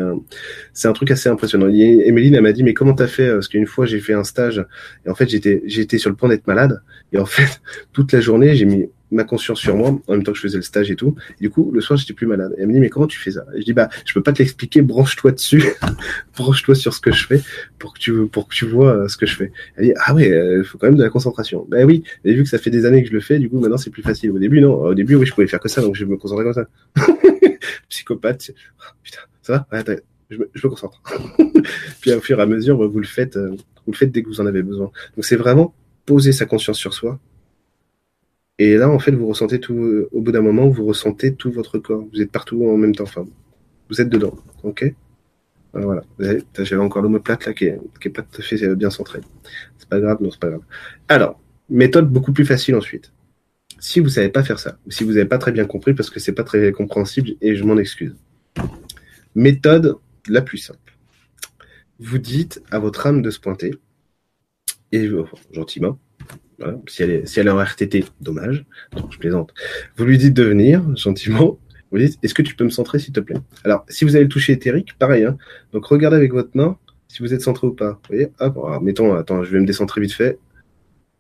c'est un truc assez impressionnant. Emeline elle m'a dit mais comment t'as fait? Parce qu'une fois j'ai fait un stage et en fait j'étais j'étais sur le point d'être malade et en fait toute la journée j'ai mis ma conscience sur moi en même temps que je faisais le stage et tout. Et du coup, le soir, j'étais plus malade. Et elle me dit, mais comment tu fais ça? Et Je dis, bah, je peux pas te l'expliquer, branche-toi dessus, branche-toi sur ce que je fais pour que tu, pour que tu vois euh, ce que je fais. Elle dit, ah ouais, il faut quand même de la concentration. Ben oui, mais vu que ça fait des années que je le fais, du coup, maintenant, c'est plus facile. Au début, non. Au début, oui, je pouvais faire que ça, donc je me concentrais comme ça. Psychopathe. putain, ça va? Ouais, je me, je concentre. Puis au fur et à mesure, vous le faites, euh, vous le faites dès que vous en avez besoin. Donc c'est vraiment poser sa conscience sur soi, et là, en fait, vous ressentez tout, au bout d'un moment, vous ressentez tout votre corps. Vous êtes partout en même temps. Enfin, vous êtes dedans. OK? Voilà. J'avais encore l'omoplate là qui est, pas tout à fait bien centré. C'est pas grave, non, c'est pas grave. Alors, méthode beaucoup plus facile ensuite. Si vous savez pas faire ça, ou si vous n'avez pas très bien compris parce que c'est pas très compréhensible et je m'en excuse. Méthode la plus simple. vous dites à votre âme de se pointer, et gentiment, si, elle est, si elle est en RTT, dommage, je plaisante, vous lui dites de venir, gentiment, vous dites, est-ce que tu peux me centrer s'il te plaît? Alors, si vous avez le toucher éthérique, pareil, hein, donc regardez avec votre main si vous êtes centré ou pas. Vous voyez? Hop, alors, mettons, attends, je vais me décentrer vite fait.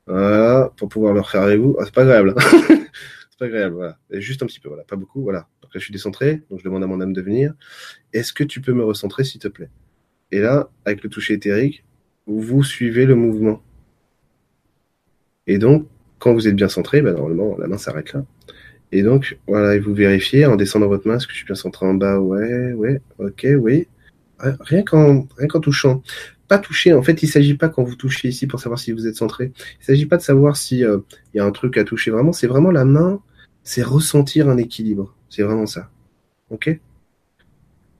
Voilà, pour pouvoir le refaire avec vous. Ah, c'est pas agréable. c'est pas agréable, voilà. juste un petit peu, voilà, pas beaucoup, voilà. Après, je suis décentré, donc je demande à mon âme de venir. Est-ce que tu peux me recentrer, s'il te plaît? Et là, avec le toucher éthérique, vous suivez le mouvement. Et donc, quand vous êtes bien centré, ben, normalement, la main s'arrête là. Et donc, voilà, et vous vérifiez en descendant votre main, est-ce que je suis bien centré en bas? Ouais, ouais, ok, oui. Rien qu'en, rien qu'en touchant pas toucher. En fait, il s'agit pas quand vous touchez ici pour savoir si vous êtes centré. Il s'agit pas de savoir si euh, il y a un truc à toucher. Vraiment, c'est vraiment la main. C'est ressentir un équilibre. C'est vraiment ça. Ok?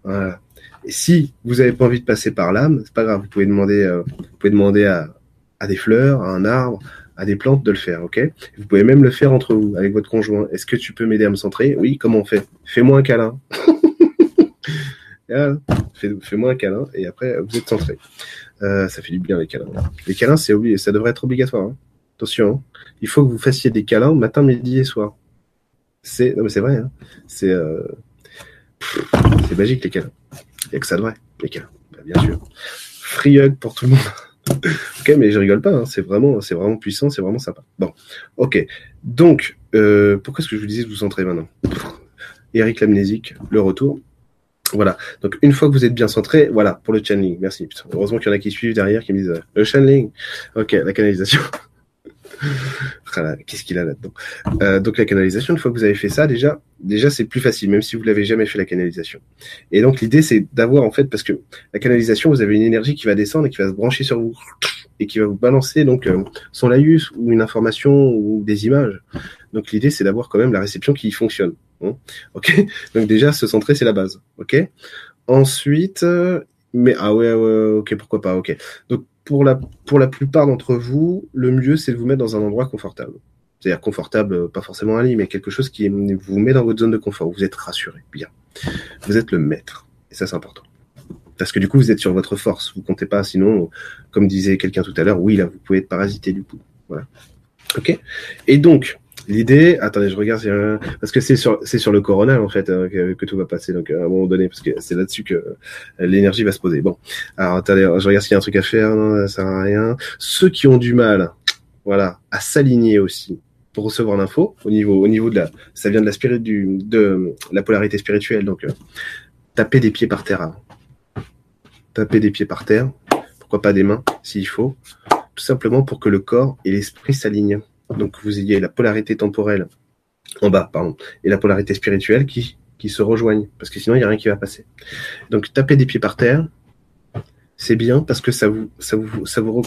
Voilà. Et si vous avez pas envie de passer par l'âme, c'est pas grave. Vous pouvez demander, euh, vous pouvez demander à, à des fleurs, à un arbre, à des plantes de le faire. Ok? Vous pouvez même le faire entre vous avec votre conjoint. Est-ce que tu peux m'aider à me centrer? Oui. Comment on fait? Fais-moi un câlin. Fais-moi un câlin et après vous êtes centré. Euh, ça fait du bien les câlins. Les câlins, c'est ça devrait être obligatoire. Hein. Attention, hein. il faut que vous fassiez des câlins matin, midi et soir. C'est, non mais c'est vrai. Hein. C'est, euh... c'est magique les câlins. Il n'y a que ça de vrai, les câlins. Bah, bien sûr. Free pour tout le monde. Ok, mais je rigole pas. Hein. C'est vraiment, c'est vraiment puissant, c'est vraiment sympa. Bon, ok. Donc, euh, pourquoi est-ce que je vous disais de vous centrer maintenant? Eric l'amnésique, le retour. Voilà. Donc une fois que vous êtes bien centré, voilà pour le channeling. Merci. heureusement qu'il y en a qui suivent derrière qui me disent euh, le channeling. Ok, la canalisation. Qu'est-ce qu'il a là-dedans? Euh, Donc la canalisation, une fois que vous avez fait ça, déjà, déjà c'est plus facile, même si vous l'avez jamais fait la canalisation. Et donc l'idée c'est d'avoir en fait, parce que la canalisation, vous avez une énergie qui va descendre et qui va se brancher sur vous et qui va vous balancer donc euh, son laïus ou une information ou des images. Donc l'idée c'est d'avoir quand même la réception qui fonctionne. Hein. ok, donc déjà se centrer c'est la base. Ok? Ensuite, euh, mais ah ouais, ok, pourquoi pas. Ok. Pour la pour la plupart d'entre vous, le mieux c'est de vous mettre dans un endroit confortable. C'est-à-dire confortable, pas forcément un lit, mais quelque chose qui vous met dans votre zone de confort. Vous êtes rassuré, bien. Vous êtes le maître, et ça c'est important. Parce que du coup, vous êtes sur votre force. Vous comptez pas, sinon, comme disait quelqu'un tout à l'heure, oui, là, vous pouvez être parasité du coup. Voilà. Ok? Et donc, L'idée, attendez, je regarde, parce que c'est sur, c'est sur le coronal en fait hein, que, tout va passer, donc à un moment donné, parce que c'est là-dessus que euh, l'énergie va se poser. Bon, alors attendez, je regarde s'il y a un truc à faire, non, ça sert à rien. Ceux qui ont du mal, voilà, à s'aligner aussi pour recevoir l'info au niveau, au niveau de la, ça vient de la spirit du, de la polarité spirituelle, donc euh, taper des pieds par terre, taper des pieds par terre, pourquoi pas des mains s'il faut, tout simplement pour que le corps et l'esprit s'alignent. Donc vous ayez la polarité temporelle en bas, pardon, et la polarité spirituelle qui, qui se rejoignent, parce que sinon il n'y a rien qui va passer. Donc taper des pieds par terre, c'est bien parce que ça vous, ça vous, ça vous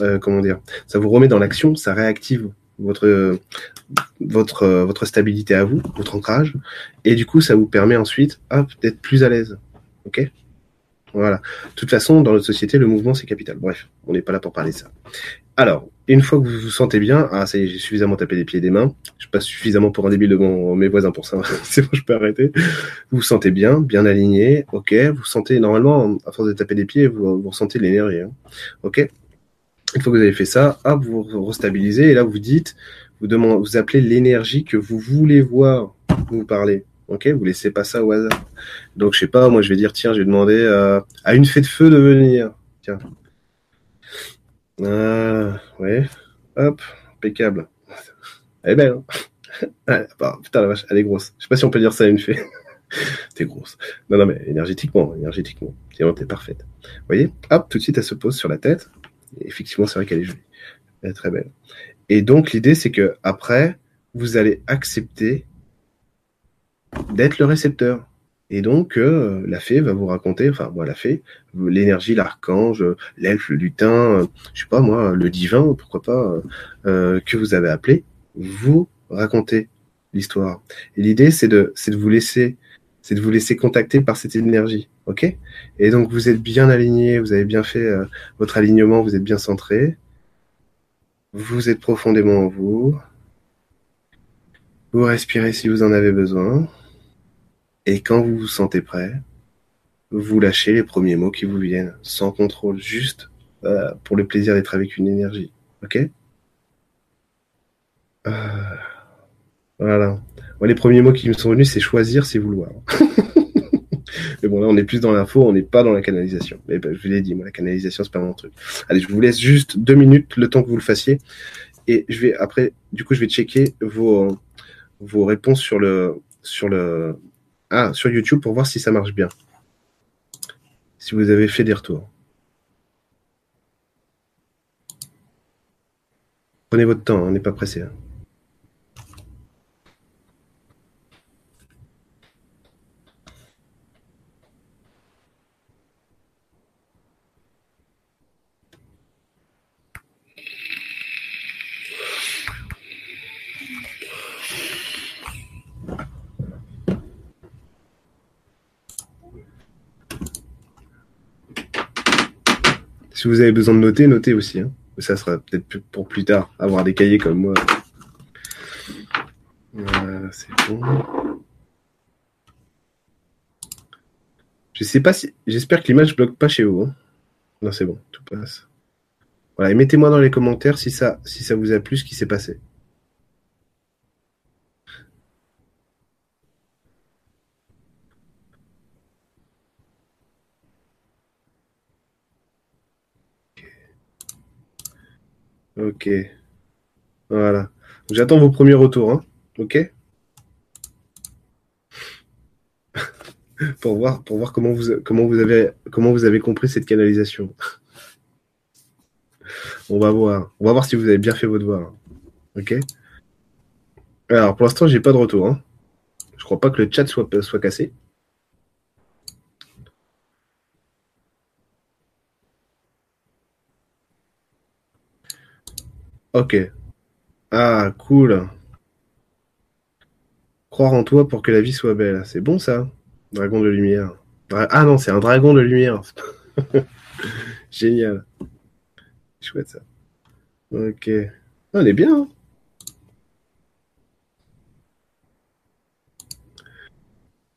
euh, comment dire, ça vous remet dans l'action, ça réactive votre, votre, votre stabilité à vous, votre ancrage, et du coup ça vous permet ensuite, d'être plus à l'aise. Ok? Voilà. De toute façon, dans notre société, le mouvement c'est capital. Bref, on n'est pas là pour parler de ça. Alors, une fois que vous vous sentez bien, ah ça y est, j'ai suffisamment tapé des pieds et des mains, je passe suffisamment pour un débile de mes voisins pour ça, c'est bon, je peux arrêter. Vous vous sentez bien, bien aligné, ok, vous sentez, normalement, à force de taper des pieds, vous, vous ressentez l'énergie, hein. ok. Une fois que vous avez fait ça, hop, vous vous restabilisez, et là vous dites, vous, demandez, vous appelez l'énergie que vous voulez voir vous parlez, ok. Vous laissez pas ça au hasard. Donc je sais pas, moi je vais dire, tiens, je vais demander euh, à une fée de feu de venir, tiens, ah, ouais. Hop, impeccable. Elle est belle, hein bah, Putain, la vache, elle est grosse. Je sais pas si on peut dire ça à une fée. t'es grosse. Non, non, mais énergétiquement, énergétiquement. t'es parfaite. Vous voyez Hop, tout de suite, elle se pose sur la tête. Effectivement, c'est vrai qu'elle est jolie. Elle est très belle. Et donc, l'idée, c'est que après, vous allez accepter d'être le récepteur. Et donc, euh, la fée va vous raconter, enfin, moi, la fée, l'énergie, l'archange, l'elfe, le lutin, euh, je sais pas, moi, le divin, pourquoi pas, euh, que vous avez appelé, vous raconter l'histoire. Et l'idée, c'est de, c'est de vous laisser, c'est de vous laisser contacter par cette énergie, ok? Et donc, vous êtes bien aligné, vous avez bien fait votre alignement, vous êtes bien centré, vous êtes profondément en vous, vous respirez si vous en avez besoin. Et quand vous vous sentez prêt, vous lâchez les premiers mots qui vous viennent, sans contrôle, juste euh, pour le plaisir d'être avec une énergie. Ok? Euh, Voilà. les premiers mots qui me sont venus, c'est choisir, c'est vouloir. Mais bon, là, on est plus dans l'info, on n'est pas dans la canalisation. Mais ben, je vous l'ai dit, moi, la canalisation, c'est pas mon truc. Allez, je vous laisse juste deux minutes, le temps que vous le fassiez. Et je vais, après, du coup, je vais checker vos, vos réponses sur le, sur le, ah, sur YouTube pour voir si ça marche bien. Si vous avez fait des retours. Prenez votre temps, on n'est pas pressé. Hein. Vous avez besoin de noter, notez aussi. Hein. Ça sera peut-être pour plus tard, avoir des cahiers comme moi. C'est bon. Je sais pas si. J'espère que l'image bloque pas chez vous. Hein. Non, c'est bon, tout passe. Voilà, et mettez-moi dans les commentaires si ça, si ça vous a plu ce qui s'est passé. Ok. Voilà. J'attends vos premiers retours, hein. Ok pour voir, pour voir comment, vous, comment, vous avez, comment vous avez compris cette canalisation. On va voir. On va voir si vous avez bien fait votre devoir. Ok Alors, pour l'instant, j'ai pas de retour. Hein. Je crois pas que le chat soit, soit cassé. Ok. Ah, cool. Croire en toi pour que la vie soit belle. C'est bon ça Dragon de lumière. Ah non, c'est un dragon de lumière. Génial. Chouette ça. Ok. Ah, on est bien. Hein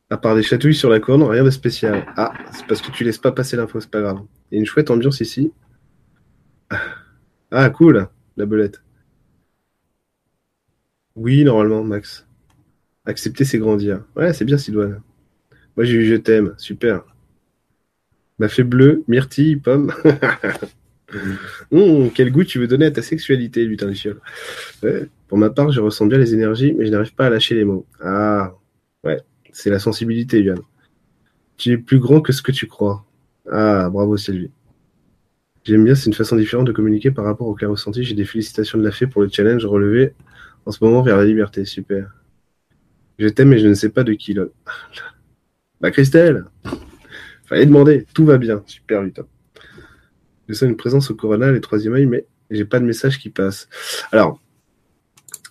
à part des chatouilles sur la corne, rien de spécial. Ah, c'est parce que tu laisses pas passer l'info, c'est pas grave. Il y a une chouette ambiance ici. Ah, cool la belette. Oui, normalement, Max. Accepter, c'est grandir. Ouais, c'est bien, Sidoine. Moi, j'ai eu Je t'aime. Super. M'a fait bleu, myrtille, pomme. Hum, quel goût tu veux donner à ta sexualité, lutin de chiol. Pour ma part, je ressens bien les énergies, mais je n'arrive pas à lâcher les mots. Ah, ouais, c'est la sensibilité, Yann. Tu es plus grand que ce que tu crois. Ah, bravo, Sylvie. J'aime bien, c'est une façon différente de communiquer par rapport au cas ressenti. J'ai des félicitations de la fée pour le challenge relevé en ce moment vers la liberté. Super. Je t'aime, mais je ne sais pas de qui, lol. bah, Christelle Fallait demander. Tout va bien. Super, Lutin. Je sens une présence au Corona, les troisième œil, mais j'ai pas de message qui passe. Alors,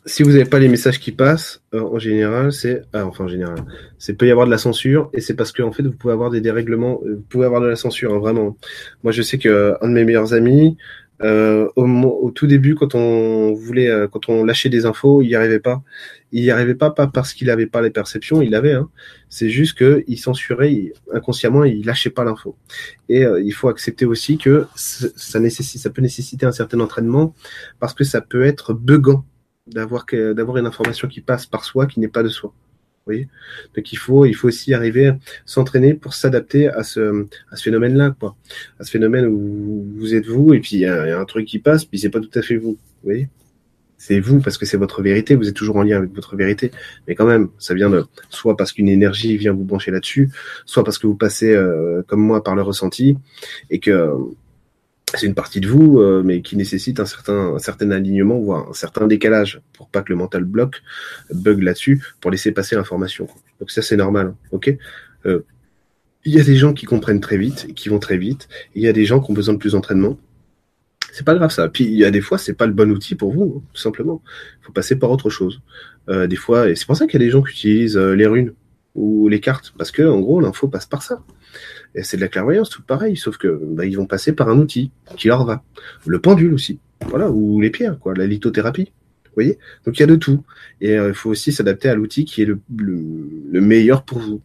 si vous n'avez pas les messages qui passent, euh, en général, c'est ah, enfin en général, c'est peut y avoir de la censure et c'est parce que en fait vous pouvez avoir des dérèglements, euh, vous pouvez avoir de la censure hein, vraiment. Moi, je sais que un de mes meilleurs amis, euh, au, au, tout début, quand on voulait, quand on lâchait des infos, il n'y arrivait pas. Il n'y arrivait pas, pas parce qu'il n'avait pas les perceptions, il avait. Hein. C'est juste que il censurait inconsciemment, il lâchait pas l'info. Et il faut accepter aussi que ça nécessite, ça peut nécessiter un certain entraînement parce que ça peut être buggant d'avoir d'avoir une information qui passe par soi qui n'est pas de soi. Vous voyez? Donc il faut il faut aussi arriver s'entraîner pour s'adapter à ce à ce phénomène-là quoi. À ce phénomène où vous êtes vous et puis il y, a un truc qui passe puis c'est pas tout à fait vous. Vous voyez? C'est vous parce que c'est votre vérité, vous êtes toujours en lien avec votre vérité, mais quand même, ça vient de soit parce qu'une énergie vient vous brancher là-dessus, soit parce que vous passez euh, comme moi par le ressenti et que c'est une partie de vous, euh, mais qui nécessite un certain, certain alignement, voire un certain décalage, pour pas que le mental bloque, bug là-dessus, pour laisser passer l'information. Donc ça, c'est normal, ok? Euh, Il y a des gens qui comprennent très vite, qui vont très vite, il y a des gens qui ont besoin de plus d'entraînement. C'est pas grave ça. Puis il y a des fois, c'est pas le bon outil pour vous, tout simplement. Il faut passer par autre chose. Euh, des fois, et c'est pour ça qu'il y a des gens qui utilisent les runes ou les cartes, parce que en gros, l'info passe par ça. Et c'est de la clairvoyance, tout pareil, sauf que bah, ils vont passer par un outil qui leur va. Le pendule aussi, voilà, ou les pierres, quoi, la lithothérapie. Vous voyez? Donc il y a de tout. Et euh, il faut aussi s'adapter à l'outil qui est le, le, meilleur pour vous,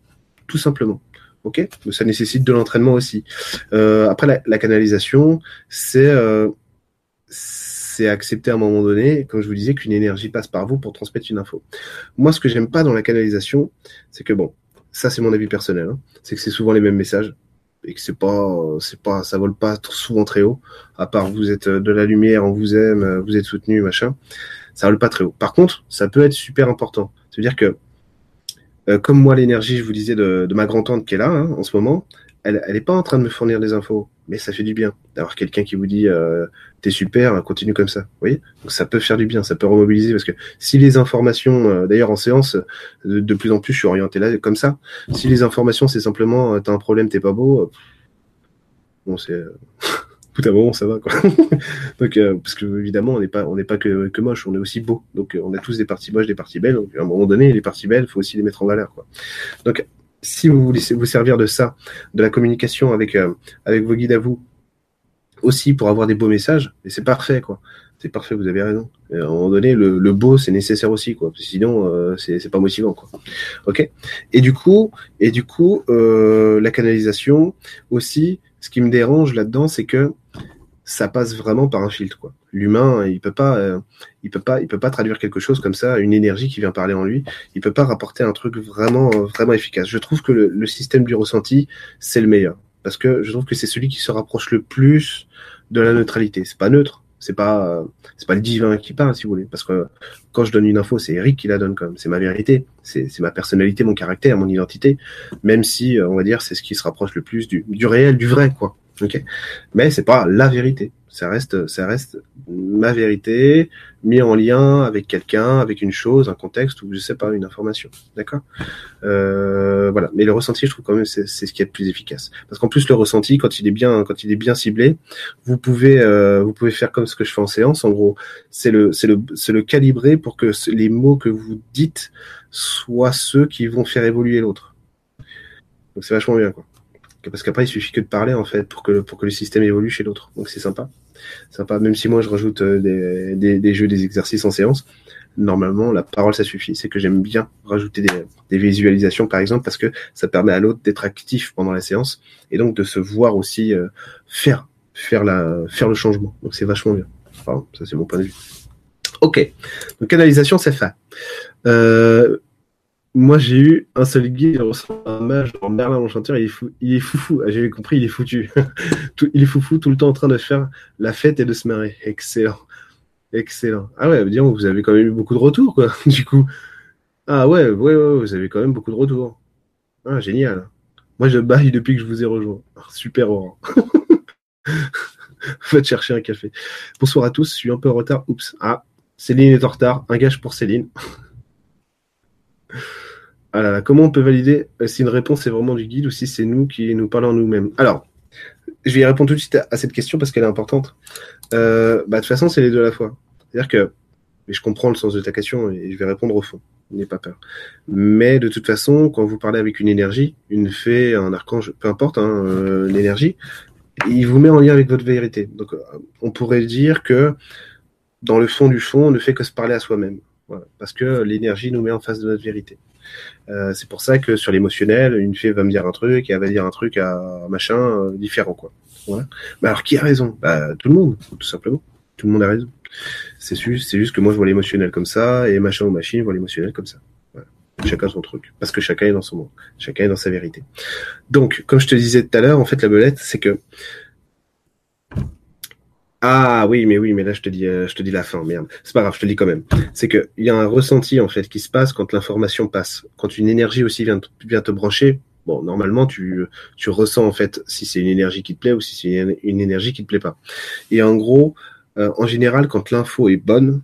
tout simplement. ok? Ça nécessite de l'entraînement aussi. Euh, après, la, canalisation, c'est euh, c'est accepter à un moment donné, comme je vous disais, qu'une énergie passe par vous pour transmettre une info. Moi, ce que j'aime pas dans la canalisation, c'est que bon, ça c'est mon avis personnel, hein, c'est que c'est souvent les mêmes messages et que c'est pas, c'est pas, ça vole pas souvent très haut. À part vous êtes de la lumière, on vous aime, vous êtes soutenu, machin. Ça vole pas très haut. Par contre, ça peut être super important. C'est-à-dire que euh, comme moi, l'énergie, je vous disais, de, ma grand-tante qui est là hein, en ce moment, elle n'est pas en train de me fournir des infos, mais ça fait du bien d'avoir quelqu'un qui vous dit euh, t'es super, continue comme ça. Vous voyez? Donc ça peut faire du bien, ça peut remobiliser parce que si les informations, euh, d'ailleurs en séance, de, plus en plus je suis orienté là comme ça. Si les informations c'est simplement t'as un problème, t'es pas beau, bon c'est bout à moment, ça va, quoi. donc, euh, parce que évidemment, on n'est pas, on n'est pas que, que moche, on est aussi beau. Donc, euh, on a tous des parties moches, des parties belles. Donc, à un moment donné, les parties belles, faut aussi les mettre en valeur, quoi. Donc, si vous voulez vous servir de ça, de la communication avec, euh, avec vos guides à vous, aussi pour avoir des beaux messages, c'est parfait, quoi. C'est parfait, vous avez raison. à un moment donné, le, le beau, c'est nécessaire aussi, quoi. Sinon, euh, c'est pas motivant, quoi. Ok? Et du coup, et du coup, euh, la canalisation aussi. Ce qui me dérange là-dedans, c'est que ça passe vraiment par un filtre quoi. L'humain, il peut pas, euh, il peut pas, il peut pas traduire quelque chose comme ça, une énergie qui vient parler en lui. Il peut pas rapporter un truc vraiment, vraiment efficace. Je trouve que le, système du ressenti, c'est le meilleur parce que je trouve que c'est celui qui se rapproche le plus de la neutralité. C'est pas neutre, c'est pas, c'est pas le divin qui parle si vous voulez, parce que quand je donne une info, c'est Eric qui la donne comme, c'est ma vérité, c'est ma personnalité, mon caractère, mon identité, même si euh, on va dire c'est ce qui se rapproche le plus du, du réel, du vrai quoi. Ok, mais c'est pas la vérité. Ça reste, ça reste ma vérité mis en lien avec quelqu'un, avec une chose, un contexte ou je sais pas, une information. D'accord? Euh, Voilà. Mais le ressenti, je trouve quand même c'est ce qui est le plus efficace. Parce qu'en plus le ressenti, quand il est bien, quand il est bien ciblé, vous pouvez, euh, vous pouvez faire comme ce que je fais en séance. En gros, c'est le, c'est le, c'est le calibrer pour que les mots que vous dites soient ceux qui vont faire évoluer l'autre. Donc c'est vachement bien quoi parce qu'après il suffit que de parler en fait pour que pour que le système évolue chez l'autre. Donc c'est sympa, sympa. Même si moi je rajoute euh, des, des, des, jeux, des exercices en séance, normalement la parole ça suffit. C'est que j'aime bien rajouter des, des, visualisations par exemple parce que ça permet à l'autre d'être actif pendant la séance et donc de se voir aussi euh, faire faire la faire le changement. Donc c'est vachement bien. Enfin, ça c'est mon point de vue. Ok, donc canalisation c'est fait. Euh, moi, j'ai eu un seul guide, il ressemble à un mage en Merlin Enchanteur, il est il est foufou. Ah, j'ai compris, il est foutu. il est foufou tout le temps en train de faire la fête et de se marrer. Excellent. Excellent. Ah ouais, dire, vous avez quand même eu beaucoup de retours, quoi, du coup. Ah ouais, ouais, ouais, vous avez quand même beaucoup de retours. Ah, génial. Moi, je baille depuis que je vous ai rejoint. Super Oran. Faites chercher un café. Bonsoir à tous, je suis un peu en retard. Oups. Ah, Céline est en retard. Un gage pour Céline. Ah comment on peut valider euh, si une réponse est vraiment du guide ou si c'est nous qui nous parlons nous-mêmes? Alors, je vais répondre tout de suite à, cette question parce qu'elle est importante. Euh, bah, de toute façon, c'est les deux à la fois. C'est-à-dire que, je comprends le sens de ta question et je vais répondre au fond. N'ayez pas peur. Mais de toute façon, quand vous parlez avec une énergie, une fée, un archange, peu importe, hein, euh, l'énergie, il vous met en lien avec votre vérité. Donc, on pourrait dire que dans le fond du fond, on ne fait que se parler à soi-même. parce que l'énergie nous met en face de notre vérité. Euh, c'est pour ça que sur l'émotionnel, une fille va me dire un truc et elle va dire un truc à machin euh, différent, quoi. Mais alors qui a raison? Bah, Tout le monde, tout simplement. Tout le monde a raison. C'est juste, c'est juste que moi je vois l'émotionnel comme ça et machin ou machine voit l'émotionnel comme ça. Chacun son truc. Parce que chacun est dans son monde. Chacun est dans sa vérité. Donc, comme je te disais tout à l'heure, en fait, la belette, c'est que ah oui, mais oui, mais là je te dis, euh, je te dis la fin, merde. C'est pas grave, je te dis quand même. C'est que il y a un ressenti en fait qui se passe quand l'information passe, quand une énergie aussi vient, te brancher. Bon, normalement, tu, tu ressens en fait si c'est une énergie qui te plaît ou si c'est une, énergie qui te plaît pas. Et en gros, euh, en général, quand l'info est bonne,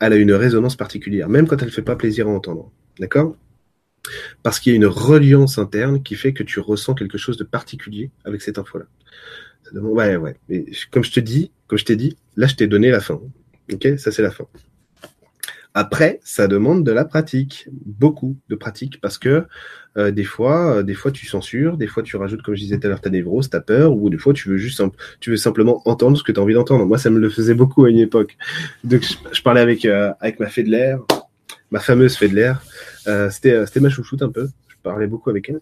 elle a une résonance particulière, même quand elle fait pas plaisir à entendre. D'accord? Parce qu'il y a une reliance interne qui fait que tu ressens quelque chose de particulier avec cette info-là. Ouais, ouais. Mais comme je te dis, comme je t'ai dit, là, je t'ai donné la fin. Ok, ça c'est la fin. Après, ça demande de la pratique, beaucoup de pratique, parce que euh, des fois, euh, des fois tu censures, des fois tu rajoutes, comme je disais tout à l'heure, ta névrose, ta peur, ou des fois tu veux juste, tu veux simplement entendre ce que tu as envie d'entendre. Moi, ça me le faisait beaucoup à une époque. Donc, je, parlais avec euh, avec ma fée de l'air, ma fameuse fée de l'air. c'était c'était ma chouchoute un peu parlais beaucoup avec elle.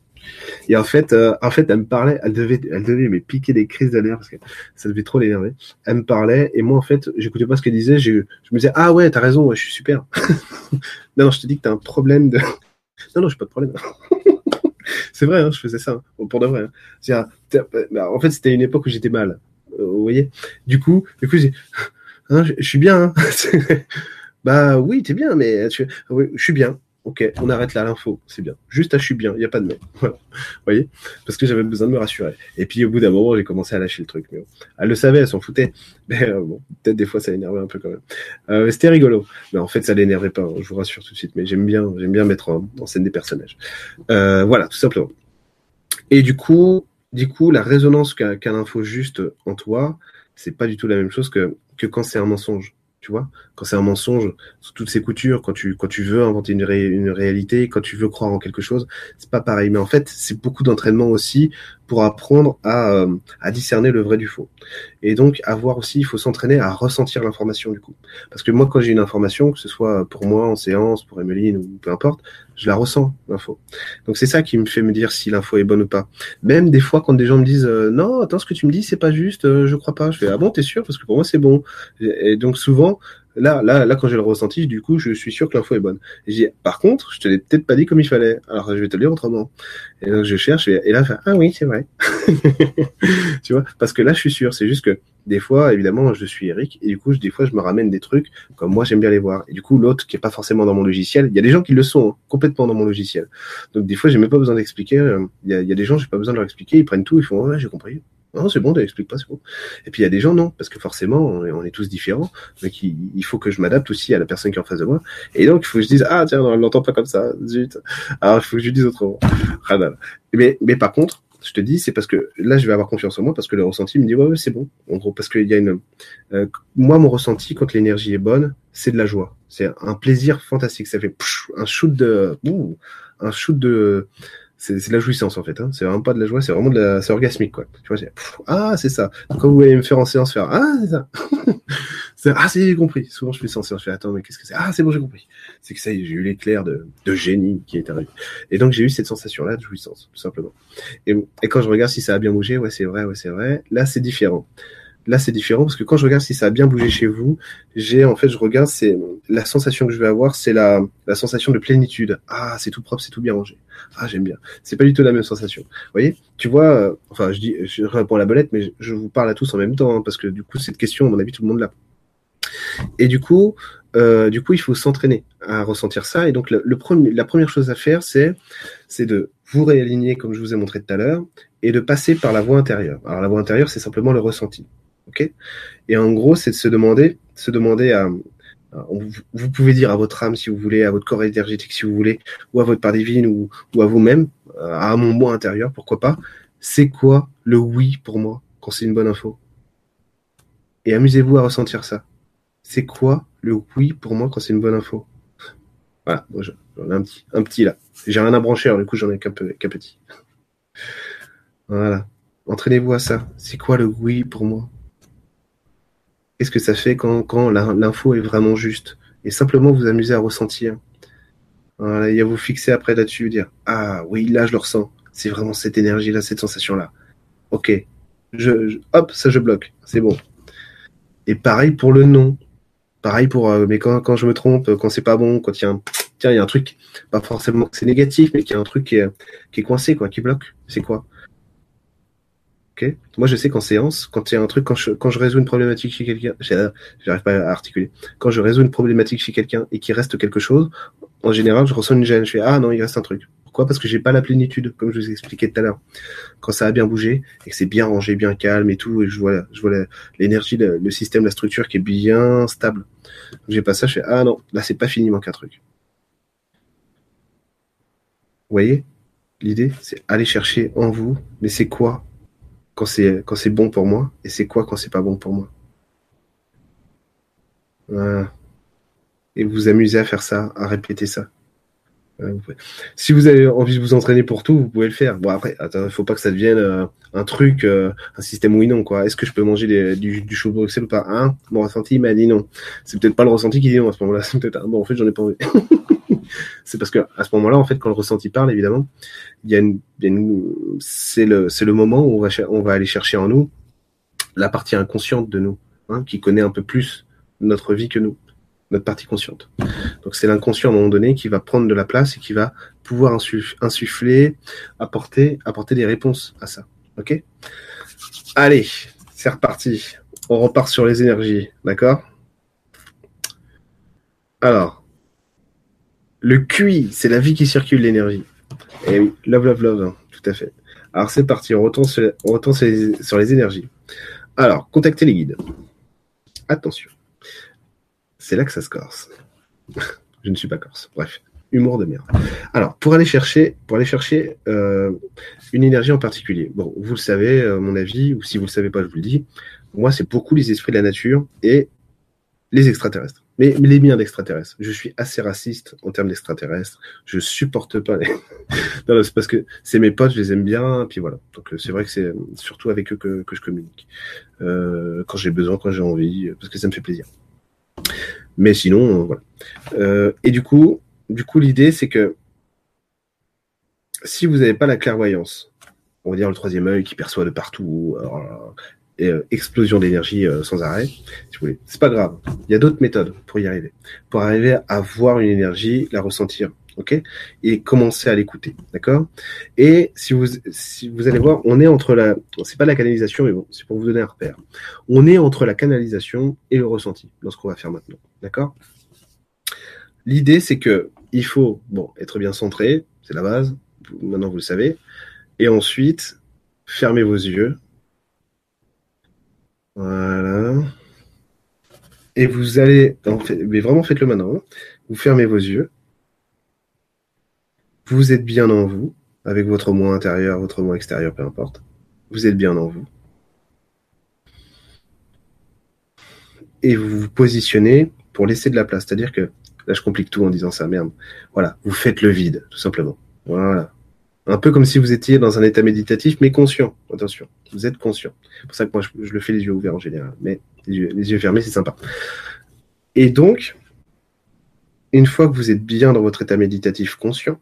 Et en fait, euh, elle me parlait, elle devait, me piquer des crises de nerfs parce que ça devait trop l'énerver. Elle me parlait et moi, en fait, j'écoutais pas ce qu'elle disait. Je, me disais, ah ouais, t'as raison, je suis super. non, non, je te dis que t'as un problème de. non, non, j'ai pas de problème. c'est vrai, hein, je faisais ça hein, pour de vrai. Hein. Bah, en fait, c'était une époque où j'étais mal. Euh, vous voyez. Du coup, du coup, je, suis bien. Bah oui, t'es bien, mais je suis bien. Ok, on arrête là l'info, c'est bien. Juste, à je suis bien, il n'y a pas de mais. Voilà. Vous voyez? Parce que j'avais besoin de me rassurer. Et puis, au bout d'un moment, j'ai commencé à lâcher le truc. Mais. Elle le savait, elle s'en foutait. Mais euh, bon, peut-être des fois, ça l'énervait un peu quand même. Euh, C'était rigolo. Mais en fait, ça l'énervait pas, hein, je vous rassure tout de suite. Mais j'aime bien, j'aime bien mettre en, scène des personnages. Euh, voilà, tout simplement. Et du coup, du coup, la résonance qu'a qu l'info juste en toi, c'est pas du tout la même chose que, que quand c'est un mensonge tu vois. Quand c'est un mensonge sous toutes ses coutures quand tu quand tu veux inventer une, ré, une réalité quand tu veux croire en quelque chose c'est pas pareil. Mais en fait c'est beaucoup d'entraînement aussi pour apprendre à, euh, à discerner le vrai du faux. Et donc avoir aussi il faut s'entraîner à ressentir l'information du coup. Parce que moi quand j'ai une information que ce soit pour moi en séance pour Emeline ou peu importe je la ressens l'info donc c'est ça qui me fait me dire si l'info est bonne ou pas même des fois quand des gens me disent euh, non attends ce que tu me dis c'est pas juste euh, je crois pas je fais ah bon t'es sûr? Parce que pour moi c'est bon et, et donc souvent Là, là, là, quand j'ai le ressenti, du coup, je suis sûr que l'info est bonne. Et j'ai, par contre, je te l'ai peut-être pas dit comme il fallait. Alors, je vais te le dire autrement. Et donc, je cherche, et, là, fait, ah oui, c'est vrai. tu vois, parce que là, je suis sûr. C'est juste que des fois, évidemment, je suis Eric, et du coup, des fois, je me ramène des trucs comme moi, j'aime bien les voir. Et du coup, l'autre qui est pas forcément dans mon logiciel, il y a des gens qui le sont hein, complètement dans mon logiciel. Donc, des fois, j'ai même pas besoin d'expliquer. Euh, il y, a, y a des gens, j'ai pas besoin de leur expliquer. Ils prennent tout, ils font, ouais, j'ai compris. Non, c'est bon, t'expliques pas, c'est bon. Et puis il y a des gens, non, parce que forcément, on est, tous différents. Donc il, faut que je m'adapte aussi à la personne qui est en face de moi. Et donc il faut que je dise, ah tiens, non, elle l'entend pas comme ça, zut. Alors il faut que je lui dise autrement. Ah, mais, mais par contre, je te dis, c'est parce que là, je vais avoir confiance en moi parce que le ressenti me dit, ouais, ouais c'est bon. En gros, parce qu'il y a une. Euh, moi, mon ressenti, quand l'énergie est bonne, c'est de la joie. C'est un plaisir fantastique. Ça fait un shoot de. un shoot de c'est de la jouissance en fait. Hein. C'est vraiment pas de la joie, c'est vraiment de la, c'est orgasmique quoi. Tu vois, ah c'est ça. Quand vous allez me faire en séance faire, ah c'est ça. ah c'est j'ai compris. Souvent je fais ça en séance, je fais attends mais qu'est-ce que c'est? Ah c'est bon j'ai compris. C'est que ça j'ai eu l'éclair de, de génie qui est arrivé. Et donc j'ai eu cette sensation là de jouissance tout simplement. Et, et quand je regarde si ça a bien bougé, ouais c'est vrai, ouais c'est vrai. Là c'est différent. Là, c'est différent parce que quand je regarde si ça a bien bougé chez vous, j'ai en fait, je regarde, c'est la sensation que je vais avoir, c'est la, sensation de plénitude. Ah, c'est tout propre, c'est tout bien rangé. Ah, j'aime bien. C'est pas du tout la même sensation. Vous voyez? Tu vois, euh, enfin, je dis, je réponds à la belette, mais je, vous parle à tous en même temps hein, parce que du coup, cette question, à mon avis, tout le monde l'a. Et du coup, euh, du coup, il faut s'entraîner à ressentir ça. Et donc, le premier, la première chose à faire, c'est, c'est de vous réaligner, comme je vous ai montré tout à l'heure, et de passer par la voie intérieure. Alors, la voie intérieure, c'est simplement le ressenti. Et en gros, c'est de se demander, se demander à, vous pouvez dire à votre âme si vous voulez, à votre corps énergétique si vous voulez, ou à votre part divine, ou, à vous-même, à mon moi intérieur, pourquoi pas. C'est quoi le oui pour moi quand c'est une bonne info? Et amusez-vous à ressentir ça. C'est quoi le oui pour moi quand c'est une bonne info? Voilà, j'en ai un petit, un petit là. J'ai rien à brancher, alors du coup j'en ai qu'un petit. Voilà. Entraînez-vous à ça. C'est quoi le oui pour moi? Qu'est-ce que ça fait quand, quand l'info est vraiment juste Et simplement vous amuser à ressentir? Voilà, et à vous fixer après là-dessus, dire Ah oui, là je le ressens. C'est vraiment cette énergie-là, cette sensation-là. Ok. Je, hop, ça je bloque. C'est bon. Et pareil pour le non. Pareil pour. Euh, mais quand, quand je me trompe, quand c'est pas bon, quand il y a un. Tiens, il y un truc, pas forcément que c'est négatif, mais qu'il y a un truc qui est, qui est coincé, quoi, qui bloque. C'est quoi? Moi, je sais qu'en séance, quand il y a un truc, quand je, résous une problématique chez quelqu'un, j'arrive pas à articuler. Quand je résous une problématique chez quelqu'un et qu'il reste quelque chose, en général, je ressens une gêne. Je fais ah non, il reste un truc. Pourquoi? Parce que j'ai pas la plénitude, comme je vous ai expliqué tout à l'heure. Quand ça a bien bougé et que c'est bien rangé, bien calme et tout, et je vois, je vois l'énergie, le, système, la structure qui est bien stable. J'ai pas ça, je fais ah non, là c'est pas fini, manque un truc. Vous voyez? L'idée, c'est aller chercher en vous, mais c'est quoi? Quand c'est quand c'est bon pour moi et c'est quoi quand c'est pas bon pour moi? Voilà. Et vous amusez à faire ça, à répéter ça. Si vous avez envie de vous entraîner pour tout, vous pouvez le faire. Bon après, il faut pas que ça devienne euh, un truc, euh, un système oui non quoi. Est-ce que je peux manger du, du chou Bruxelles ou pas? Hein? Mon ressenti m'a dit non. C'est peut-être pas le ressenti qui dit non à ce moment-là. Bon en fait j'en ai pas envie. c'est parce que à ce moment-là, en fait, quand le ressenti parle, évidemment, il y a une, c'est le, c'est le moment où on va, on va aller chercher en nous la partie inconsciente de nous, hein, qui connaît un peu plus notre vie que nous, notre partie consciente. Donc c'est l'inconscient à un moment donné qui va prendre de la place et qui va pouvoir insuffler, apporter, apporter des réponses à ça. Ok? Allez, c'est reparti. On repart sur les énergies, d'accord? Alors, le QI, c'est la vie qui circule l'énergie. Et oui, love, love, love, hein, tout à fait. Alors c'est parti, on retourne, sur, les énergies. Alors, contactez les guides. Attention. C'est là que ça se corse. Je ne suis pas corse. Bref, humour de merde. Alors, pour aller chercher, pour aller chercher euh, une énergie en particulier. Bon, vous le savez, à mon avis, ou si vous le savez pas, je vous le dis. Moi, c'est beaucoup les esprits de la nature et les extraterrestres. Mais, les miens d'extraterrestres. Je suis assez raciste en termes d'extraterrestres. Je supporte pas les. non, c'est parce que c'est mes potes, je les aime bien. Puis voilà. Donc euh, c'est vrai que c'est surtout avec eux que, je communique. Euh, quand j'ai besoin, quand j'ai envie, parce que ça me fait plaisir. Mais sinon, euh, voilà. et du coup, du coup, l'idée c'est que si vous n'avez pas la clairvoyance, on va dire le troisième œil qui perçoit de partout, euh, explosion d'énergie euh, sans arrêt, si vous voulez. C'est pas grave. Il y a d'autres méthodes pour y arriver. Pour arriver à voir une énergie, la ressentir, ok, et commencer à l'écouter, d'accord? Et si vous si vous allez voir, on est entre la, c'est pas la canalisation, mais bon, c'est pour vous donner un repère. On est entre la canalisation et le ressenti lorsqu'on va faire maintenant, d'accord? L'idée, c'est que il faut bon être bien centré, c'est la base. Maintenant, vous le savez. Et ensuite, fermez vos yeux voilà. Et vous allez, mais vraiment faites-le maintenant. Hein. Vous fermez vos yeux. Vous êtes bien en vous, avec votre moi intérieur, votre moi extérieur, peu importe. Vous êtes bien en vous. Et vous vous positionnez pour laisser de la place. C'est-à-dire que, là je complique tout en disant ça, merde. Voilà, vous faites le vide, tout simplement. Voilà. Un peu comme si vous étiez dans un état méditatif, mais conscient. Attention, vous êtes conscient. C'est pour ça que moi, je, le fais les yeux ouverts en général. Mais les yeux, fermés, c'est sympa. Et donc, une fois que vous êtes bien dans votre état méditatif conscient,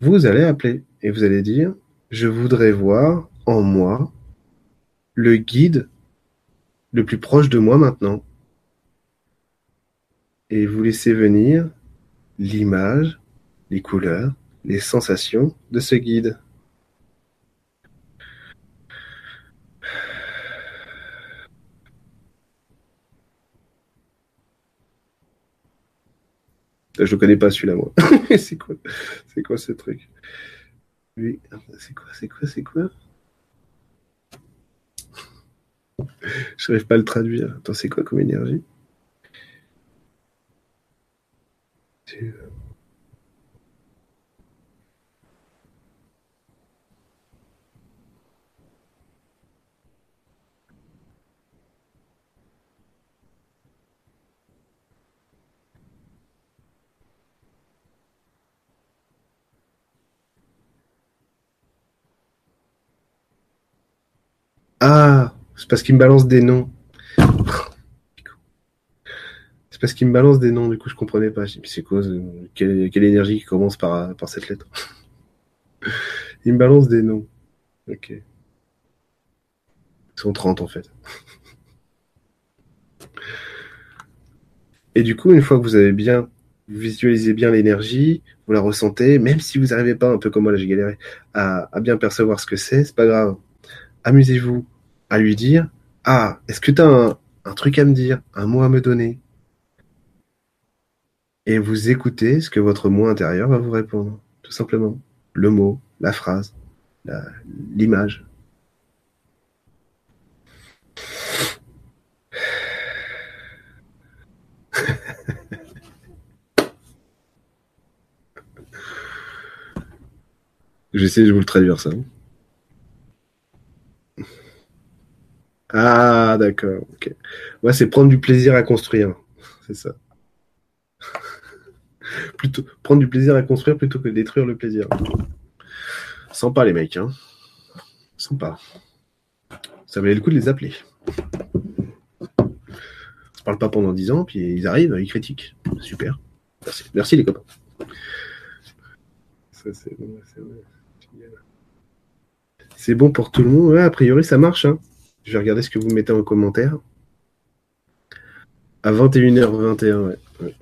vous allez appeler et vous allez dire, je voudrais voir en moi le guide le plus proche de moi maintenant. Et vous laissez venir l'image, les couleurs, les sensations de ce guide. Je ne connais pas celui-là, moi. c'est quoi C'est quoi ce truc? Oui, c'est quoi C'est quoi C'est quoi? Je n'arrive pas à le traduire. Attends, c'est quoi comme énergie? Ah, c'est parce qu'il me balance des noms. C'est parce qu'il me balance des noms, du coup je comprenais pas. c'est quoi quelle, énergie qui commence par, cette lettre? Il me balance des noms. Ok. Ils sont 30 en fait. Et du coup, une fois que vous avez bien, vous visualisez bien l'énergie, vous la ressentez, même si vous n'arrivez pas, un peu comme moi là j'ai galéré, à, à bien percevoir ce que c'est, c'est pas grave amusez-vous à lui dire Ah, est-ce que tu as un, truc à me dire, un mot à me donner? Et vous écoutez ce que votre moi intérieur va vous répondre, tout simplement. Le mot, la phrase, l'image. J'essaie de vous le traduire ça. Ah, d'accord. Ok. Ouais, c'est prendre du plaisir à construire. C'est ça. plutôt prendre du plaisir à construire plutôt que détruire le plaisir. Sympa les mecs, hein. Sympa. Ça valait le coup de les appeler. On se parle pas pendant 10 ans, puis ils arrivent, ils critiquent. Super. Merci, Merci les copains. c'est bon, pour tout le monde. Ouais, a priori, ça marche. Hein. Je vais regarder ce que vous mettez en commentaire. À 21h21, ouais.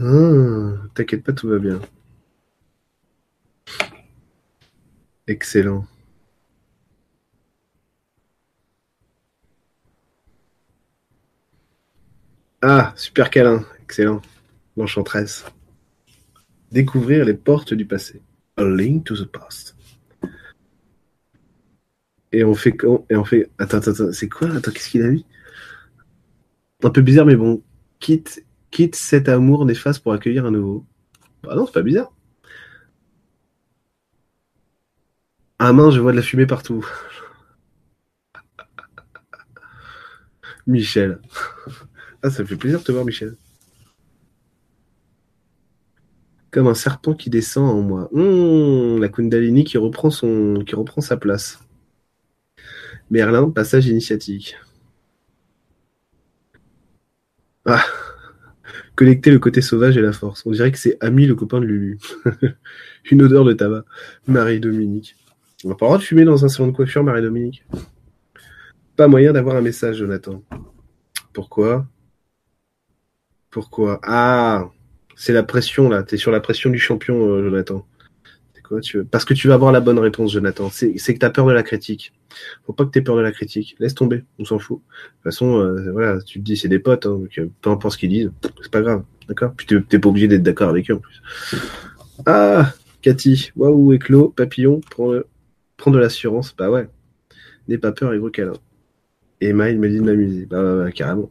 Ah, t'inquiète pas, tout va bien. Excellent. Ah, super câlin, excellent. L'enchantresse. Découvrir les portes du passé. A link to the past. Et on fait et on fait attends attends, attends c'est quoi? Attends qu'est-ce qu'il a dit un peu bizarre mais bon quitte quitte cet amour néfaste pour accueillir un nouveau. Ah non, c'est pas bizarre. Ah mince, je vois de la fumée partout. Michel. Ah, ça me fait plaisir de te voir, Michel. Comme un serpent qui descend en moi. Hum, la Kundalini qui reprend, son, qui reprend sa place. Merlin, passage initiatique. Ah Connecter le côté sauvage et la force. On dirait que c'est Ami le copain de Lulu. Une odeur de tabac. Marie-Dominique. On n'a pas le droit de fumer dans un salon de coiffure, Marie-Dominique? Pas moyen d'avoir un message, Jonathan. Pourquoi? Pourquoi? Ah C'est la pression, là. T'es sur la pression du champion, euh, Jonathan. Tu Parce que tu vas avoir la bonne réponse, Jonathan. C'est que t'as peur de la critique. Faut pas que t'aies peur de la critique. Laisse tomber, on s'en fout. De toute façon, euh, voilà, tu te dis c'est des potes, hein, donc, euh, peu importe ce qu'ils disent, c'est pas grave, d'accord? Puis t'es pas obligé d'être d'accord avec eux en plus. Ah, Cathy, waouh, éclos, papillon, prends, de l'assurance, bah ouais. N'aie pas peur et gros câlin. Emma, il me dit de m'amuser, bah, bah, bah, carrément.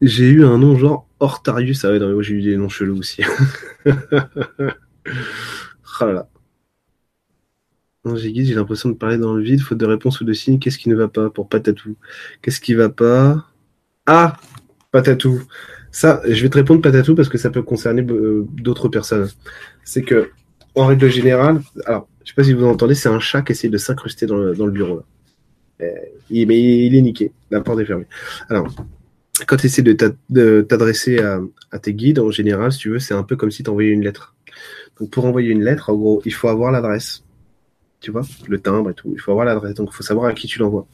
J'ai eu un nom genre Hortarius, ah ouais, j'ai eu des noms chelous aussi. oh là là. J'ai l'impression de parler dans le vide, faute de réponse ou de signe. Qu'est-ce qui ne va pas pour Patatou? Qu'est-ce qui va pas? Ah Patatou. Ça, je vais te répondre Patatou parce que ça peut concerner euh, d'autres personnes. C'est que, en règle générale, alors, je sais pas si vous entendez, c'est un chat qui essaie de s'incruster dans le, bureau. Euh, il, mais il est niqué, la porte est fermée. Alors, quand tu essaies de t'adresser à, à, tes guides, en général, si tu veux, c'est un peu comme si tu envoyais une lettre. Donc, pour envoyer une lettre, en gros, il faut avoir l'adresse tu vois, le timbre et tout. Il faut avoir l'adresse, donc il faut savoir à qui tu l'envoies.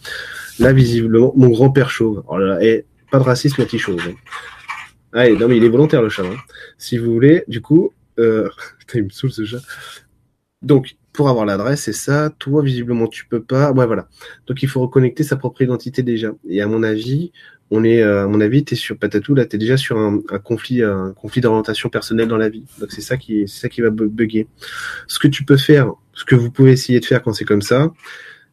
Là, visiblement, mon grand-père chauve. Oh là là, et pas de racisme anti-chauve. Hein. Ah, non, mais il est volontaire, le chat. Hein. Si vous voulez, du coup, euh... il me saoule ce chat. Donc, pour avoir l'adresse, c'est ça. Toi, visiblement, tu peux pas. Ouais, voilà. Donc, il faut reconnecter sa propre identité déjà. Et à mon avis, on est, euh, à mon avis, t'es sur Patatou, là, t'es déjà sur un, conflit, un conflit d'orientation personnelle dans la vie. Donc, c'est ça qui, c'est ça qui va bugger. Ce que tu peux faire ce que vous pouvez essayer de faire quand c'est comme ça,